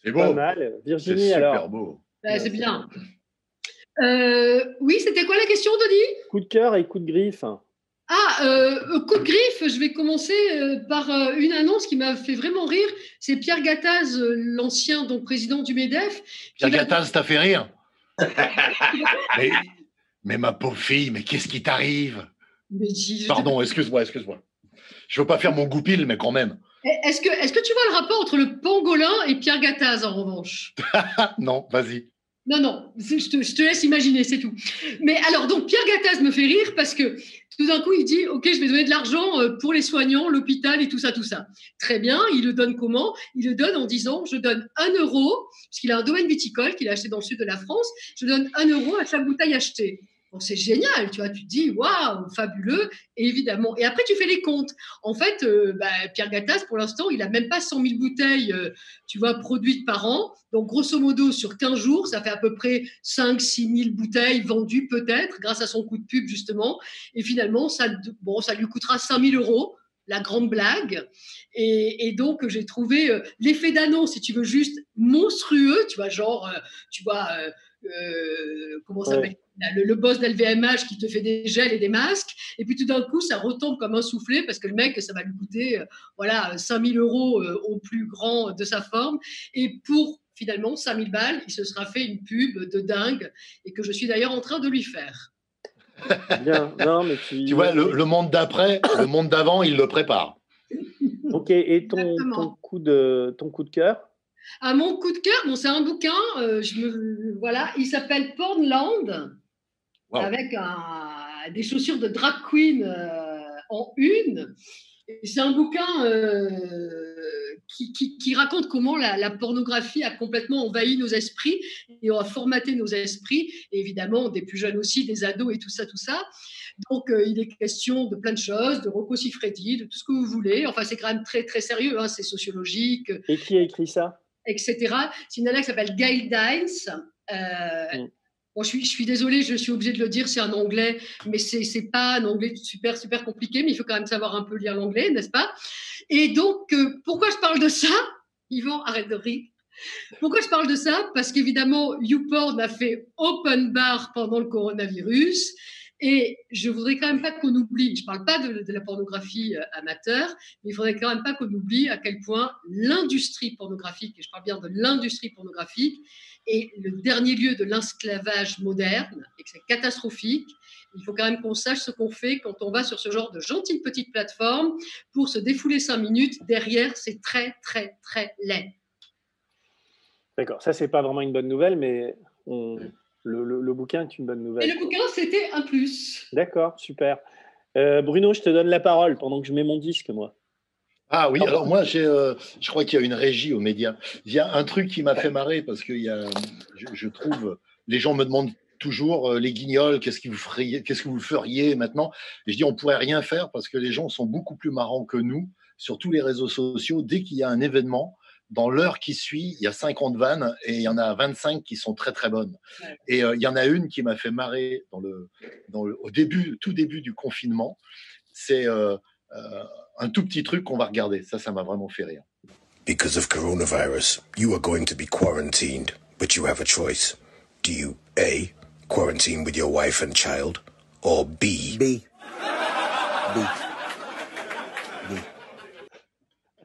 C'est beau. Pas mal. Virginie, alors. beau. Bah, c'est bien. Euh, oui, c'était quoi la question, Denis? Coup de cœur et coup de griffe. Ah, euh, coup de griffe, je vais commencer euh, par une annonce qui m'a fait vraiment rire. C'est Pierre Gattaz, l'ancien donc président du MEDEF. Pierre Gattaz, t'as fait rire mais, mais, ma pauvre fille, mais qu'est-ce qui t'arrive? Pardon, excuse-moi, excuse-moi. Je veux pas faire mon goupil, mais quand même. Est-ce que, est que tu vois le rapport entre le pangolin et Pierre Gattaz, en revanche? Non, vas-y. Non, non, je te, je te, laisse imaginer, c'est tout. Mais alors, donc, Pierre Gattaz me fait rire parce que tout d'un coup, il dit Ok, je vais donner de l'argent euh, pour les soignants, l'hôpital et tout ça, tout ça. Très bien, il le donne comment? Il le donne en disant Je donne un euro, parce qu'il a un domaine viticole qu'il a acheté dans le sud de la France, je donne un euro à chaque bouteille achetée c'est génial, tu vois, tu te dis, waouh, fabuleux, évidemment. Et après, tu fais les comptes. En fait, euh, bah, Pierre Gattaz, pour l'instant, il a même pas 100 000 bouteilles, euh, tu vois, produites par an. Donc, grosso modo, sur 15 jours, ça fait à peu près 5 6 000 bouteilles vendues, peut-être, grâce à son coup de pub, justement. Et finalement, ça, bon, ça lui coûtera 5 000 euros la grande blague. Et, donc, j'ai trouvé euh, l'effet d'annonce, si tu veux, juste monstrueux, tu vois, genre, tu vois, comment ça s'appelle? Le, boss d'LVMH qui te fait des gels et des masques, et puis tout d'un coup, ça retombe comme un soufflé parce que le mec, ça va lui coûter euh, voilà 5000 euros euh, au plus grand de sa forme, et pour finalement 5000 balles, il se sera fait une pub de dingue, et que je suis d'ailleurs en train de lui faire. Bien, non, mais tu... tu vois, le, monde d'après, le monde d'avant, il le prépare. Ok, et ton, ton, coup de, ton coup de cœur? À mon coup de cœur, bon, c'est un bouquin, euh, je me, voilà, il s'appelle Pornland avec des chaussures de drag queen euh, en une. C'est un bouquin euh, qui, raconte comment la, pornographie a complètement envahi nos esprits et a formaté nos esprits, évidemment des plus jeunes aussi, des ados et tout ça, tout ça. Donc euh, il est question de plein de choses, de Rocco Siffredi, de tout ce que vous voulez. Enfin, c'est quand même très très sérieux, hein, c'est sociologique. Et qui a écrit ça? Etc. C'est une nana qui s'appelle Gail Dines. Mm je, suis, je suis désolée, je suis obligée de le dire, c'est un anglais, mais c'est n'est pas un anglais super, super compliqué, mais il faut quand même savoir un peu lire l'anglais, n'est-ce pas? Et donc, euh, pourquoi je parle de ça? Yvan, arrête de rire. Pourquoi je parle de ça? Parce qu'évidemment, YouPorn a fait open bar pendant le coronavirus. Et je voudrais quand même pas qu'on oublie, je ne parle pas de, de, la pornographie euh, amateur, mais il faudrait quand même pas qu'on oublie à quel point l'industrie pornographique, et je parle bien de l'industrie pornographique, est le dernier lieu de l'esclavage moderne et que c'est catastrophique. Il faut quand même qu'on sache ce qu'on fait quand on va sur ce genre de gentille petite plateforme pour se défouler cinq minutes. Derrière, c'est très, très, très laid. D'accord, ça, c'est pas vraiment une bonne nouvelle, mais le, bouquin est une bonne nouvelle. Et le bouquin, c'était un plus. D'accord, super. Euh, Bruno, je te donne la parole pendant que je mets mon disque, moi. Ah oui, alors moi, j'ai, euh, je crois qu'il y a une régie aux médias. Il y a un truc qui m'a fait marrer parce que y a, je, trouve, les gens me demandent toujours les guignols, qu'est-ce que vous feriez, qu'est-ce que vous feriez maintenant? Et je dis, on pourrait rien faire parce que les gens sont beaucoup plus marrants que nous sur tous les réseaux sociaux. Dès qu'il y a un événement, dans l'heure qui suit, il y a 50 vannes et il y en a 25 qui sont très très bonnes. Et il y en a une qui m'a fait marrer dans le, dans le, au début, tout début du confinement. C'est un tout petit truc qu'on va regarder. Ça, ça m'a vraiment fait rire. Because of coronavirus, you are going to be quarantined, but you have a choice. Do you A, quarantine with your wife and child, or? B. B. B.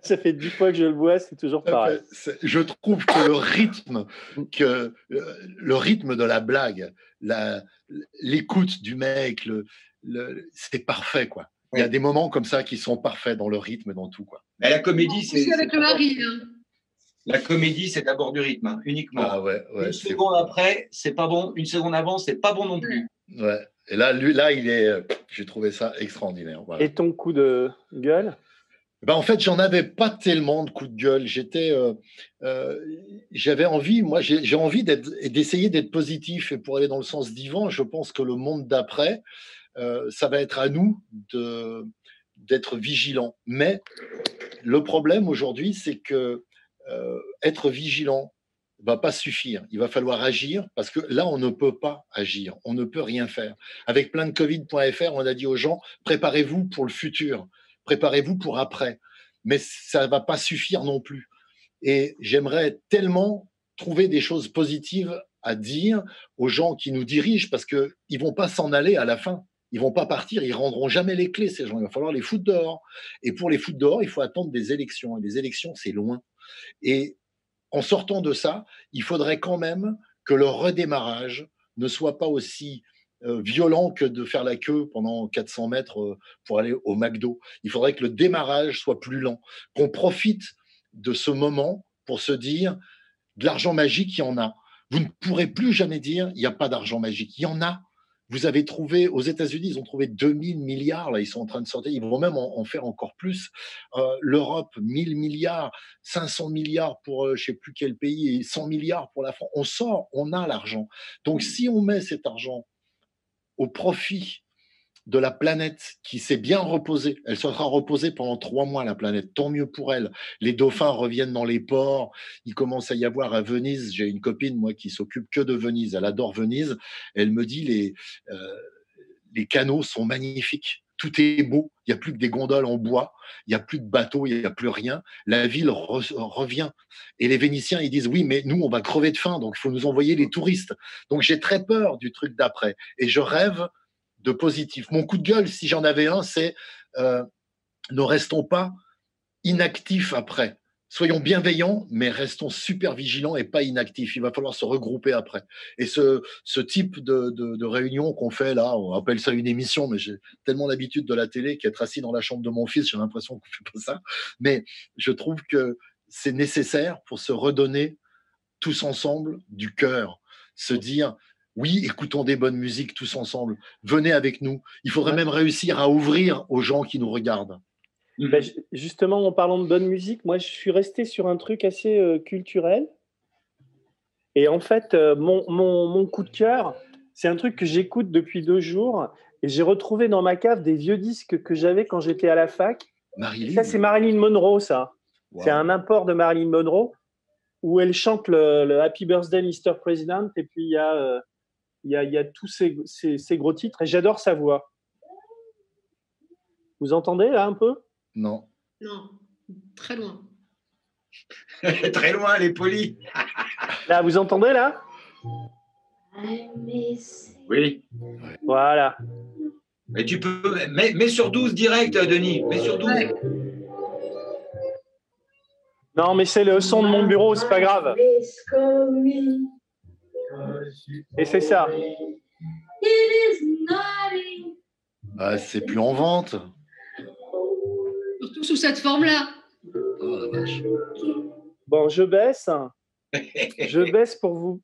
Ça fait dix fois que je le vois, c'est toujours pareil. Je trouve que le rythme, que le rythme de la blague, l'écoute du mec, le, c'est parfait, quoi. Il y a des moments comme ça qui sont parfaits dans le rythme, dans tout. Quoi. Mais la comédie, c'est. avec le mari. Hein. La comédie, c'est d'abord du rythme, hein, uniquement. Ah ouais, ouais, une seconde après, c'est pas bon. Une seconde avant, c'est pas bon non plus. Ouais. Et là, lui, là, il est. J'ai trouvé ça extraordinaire. Et ton coup de gueule? Ben, en fait, j'en avais pas tellement de coup de gueule. J'étais, euh, euh, j'avais envie, moi, j'ai envie d'essayer d'être positif. Et pour aller dans le sens d'Ivan, je pense que le monde d'après, euh, ça va être à nous d'être vigilants. Mais le problème aujourd'hui, c'est que être vigilant va pas suffire. Il va falloir agir parce que là, on ne peut pas agir. On ne peut rien faire. Avec plein de Covid.fr, on a dit aux gens préparez-vous pour le futur, préparez-vous pour après. Mais ça va pas suffire non plus. Et j'aimerais tellement trouver des choses positives à dire aux gens qui nous dirigent parce qu'ils ne vont pas s'en aller à la fin. Ils vont pas partir, ils rendront jamais les clés, ces gens. Il va falloir les foutre dehors. Et pour les foutre dehors, il faut attendre des élections. Et les élections, c'est loin. Et en sortant de ça, il faudrait quand même que le redémarrage ne soit pas aussi violent que de faire la queue pendant 400 mètres euh, pour aller au McDo. Il faudrait que le démarrage soit plus lent, qu'on profite de ce moment pour se dire de l'argent magique, il y en a. Vous ne pourrez plus jamais dire il n'y a pas d'argent magique. Il y en a. Vous avez trouvé, aux États-Unis, ils ont trouvé 2000 milliards, là, ils sont en train de sortir, ils vont même en, faire encore plus. Euh, L'Europe, 1000 milliards, 500 milliards pour euh, je ne sais plus quel pays, et 100 milliards pour la France. On sort, on a l'argent. Donc, si on met cet argent au profit de la planète qui s'est bien reposée. Elle sera reposée pendant trois mois, la planète. Tant mieux pour elle. Les dauphins reviennent dans les ports. Il commence à y avoir à Venise. J'ai une copine, moi, qui s'occupe que de Venise. Elle adore Venise. Elle me dit les, euh, les canaux sont magnifiques. Tout est beau. Il n'y a plus que des gondoles en bois. Il n'y a plus de bateaux. Il n'y a plus rien. La ville revient. Et les Vénitiens, ils disent oui, mais nous, on va crever de faim. Donc, il faut nous envoyer les touristes. Donc, j'ai très peur du truc d'après. Et je rêve de positif. Mon coup de gueule, si j'en avais un, c'est euh, ne restons pas inactifs après. Soyons bienveillants, mais restons super vigilants et pas inactifs. Il va falloir se regrouper après. Et ce, ce type de, de, réunion qu'on fait là, on appelle ça une émission, mais j'ai tellement l'habitude de la télé qu'être assis dans la chambre de mon fils, j'ai l'impression qu'on fait pas ça. Mais je trouve que c'est nécessaire pour se redonner tous ensemble du cœur, se dire oui, écoutons des bonnes musiques tous ensemble. Venez avec nous. Il faudrait même réussir à ouvrir aux gens qui nous regardent. Ben, justement, en parlant de bonne musique, moi, je suis resté sur un truc assez euh, culturel. Et en fait, euh, mon, coup de cœur, c'est un truc que j'écoute depuis deux jours. Et j'ai retrouvé dans ma cave des vieux disques que j'avais quand j'étais à la fac. Ça, c'est Marilyn Monroe, ça. C'est un import de Marilyn Monroe où elle chante le, Happy Birthday, Mr. President. Et puis, il y a euh, il y a, tous ces, gros titres et j'adore sa voix. Vous entendez là un peu? Non. Non, très loin. très loin, elle est polie. là, vous entendez là? Oui. Voilà. Mais tu peux. Mets, sur 12 direct, Denis. Mets sur 12. Non, mais c'est le son de mon bureau, c'est pas grave. Et c'est ça. Bah, c'est plus en vente. Surtout sous cette forme-là. Oh, bon, je baisse. je baisse pour vous,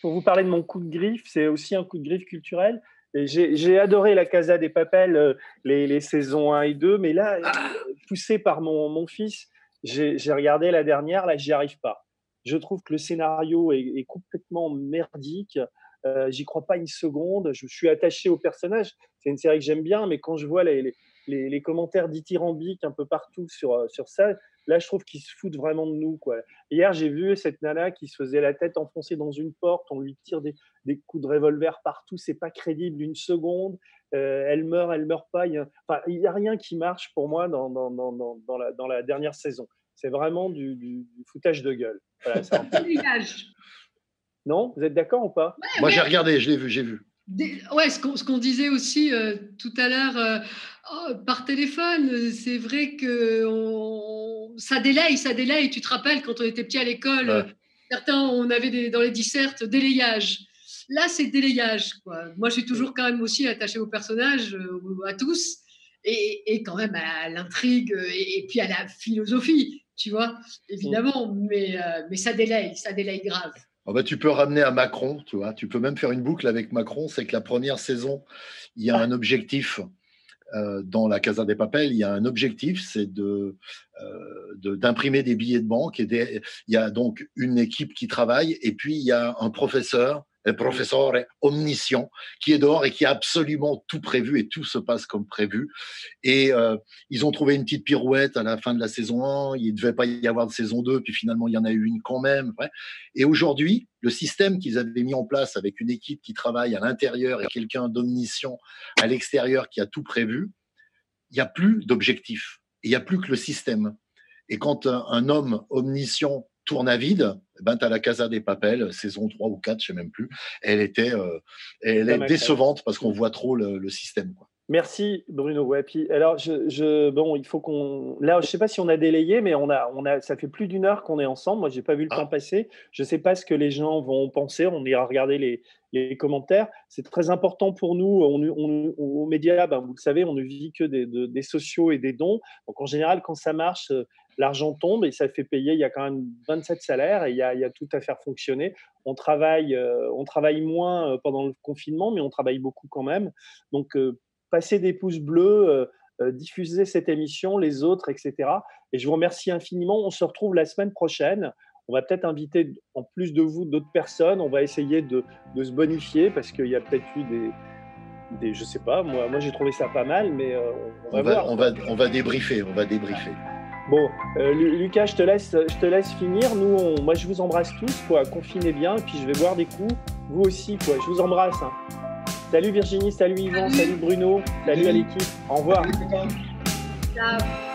pour vous parler de mon coup de griffe. C'est aussi un coup de griffe culturel. J'ai adoré la Casa des Papels, euh, les, les, saisons 1 et 2, mais là, ah. poussé par mon, mon fils, j'ai regardé la dernière, là, j'y arrive pas. Je trouve que le scénario est, complètement merdique. j'y crois pas une seconde. Je, suis attaché au personnage. C'est une série que j'aime bien, mais quand je vois les, les, les commentaires dithyrambiques un peu partout sur, sur ça, Là, je trouve qu'ils se foutent vraiment de nous. Quoi. Hier, j'ai vu cette nana qui se faisait la tête enfoncée dans une porte. On lui tire des, coups de revolver partout. C'est pas crédible une seconde. Euh, elle meurt, elle meurt pas. Il n'y a, rien qui marche pour moi dans, dans, dans, dans la, la, dernière saison. C'est vraiment du, foutage de gueule. Voilà, non Vous êtes d'accord ou pas? Moi, j'ai regardé, je l'ai vu, j'ai vu. Ouais, ce qu'on disait aussi euh, tout à l'heure euh, oh, par téléphone, c'est vrai que on, ça délaye, ça délaye. Tu te rappelles quand on était petit à l'école, certains, on avait des, dans les dissertes délayage. Là, c'est délayage. Quoi. Moi, je suis toujours quand même aussi attaché aux personnages, euh, à tous, et, et, quand même à l'intrigue et, puis à la philosophie, tu vois, évidemment. Mais, mais ça délaye, ça délaye grave. Oh, bah, tu peux ramener à Macron, tu vois. Tu peux même faire une boucle avec Macron. C'est que la première saison, il y a un objectif euh, dans la Casa des Papel. Il y a un objectif, c'est de, euh, d'imprimer des billets de banque. Il y a donc une équipe qui travaille. Et puis il y a un professeur le professeur omniscient, qui est dehors et qui a absolument tout prévu et tout se passe comme prévu. Et euh, ils ont trouvé une petite pirouette à la fin de la saison 1, il ne devait pas y avoir de saison 2, puis finalement il y en a eu une quand même. Et aujourd'hui, le système qu'ils avaient mis en place avec une équipe qui travaille à l'intérieur et quelqu'un d'omniscient à l'extérieur qui a tout prévu, il n'y a plus d'objectif, il n'y a plus que le système. Et quand un homme omniscient tourne à vide, eh ben, tu as la Casa des Papels, saison 3 ou 4, je ne sais même plus. Elle, était, euh, elle est décevante parce qu'on voit trop le, système. Quoi. Merci Bruno. Ouais, alors, je, bon, il faut qu'on. Là, je ne sais pas si on a délayé, mais on a, on a, ça fait plus d'une heure qu'on est ensemble. Moi, je n'ai pas vu le ah. temps passer. Je ne sais pas ce que les gens vont penser. On ira regarder les, les commentaires. C'est très important pour nous. On, on, aux médias, ben, vous le savez, on ne vit que des, des, sociaux et des dons. Donc, en général, quand ça marche, l'argent tombe et ça fait payer. Il y a quand même 27 salaires et il y a, tout à faire fonctionner. On travaille, euh, on travaille moins euh, pendant le confinement, mais on travaille beaucoup quand même. Donc, euh, passer des pouces bleus, diffuser cette émission, les autres, etc. Et je vous remercie infiniment. On se retrouve la semaine prochaine. On va peut-être inviter, en plus de vous, d'autres personnes. On va essayer de, se bonifier parce qu'il y a peut-être eu des, des, je sais pas, moi, moi j'ai trouvé ça pas mal, mais on, va, on, va, on va débriefer, on va débriefer. Bon, euh, Lucas, je te laisse, finir. Nous, moi, je vous embrasse tous. Confinez bien, puis je vais boire des coups. Vous aussi, quoi. Je vous embrasse. Hein. Salut Virginie, salut Yvan, salut, Bruno, salut, à l'équipe. Au revoir. Ciao.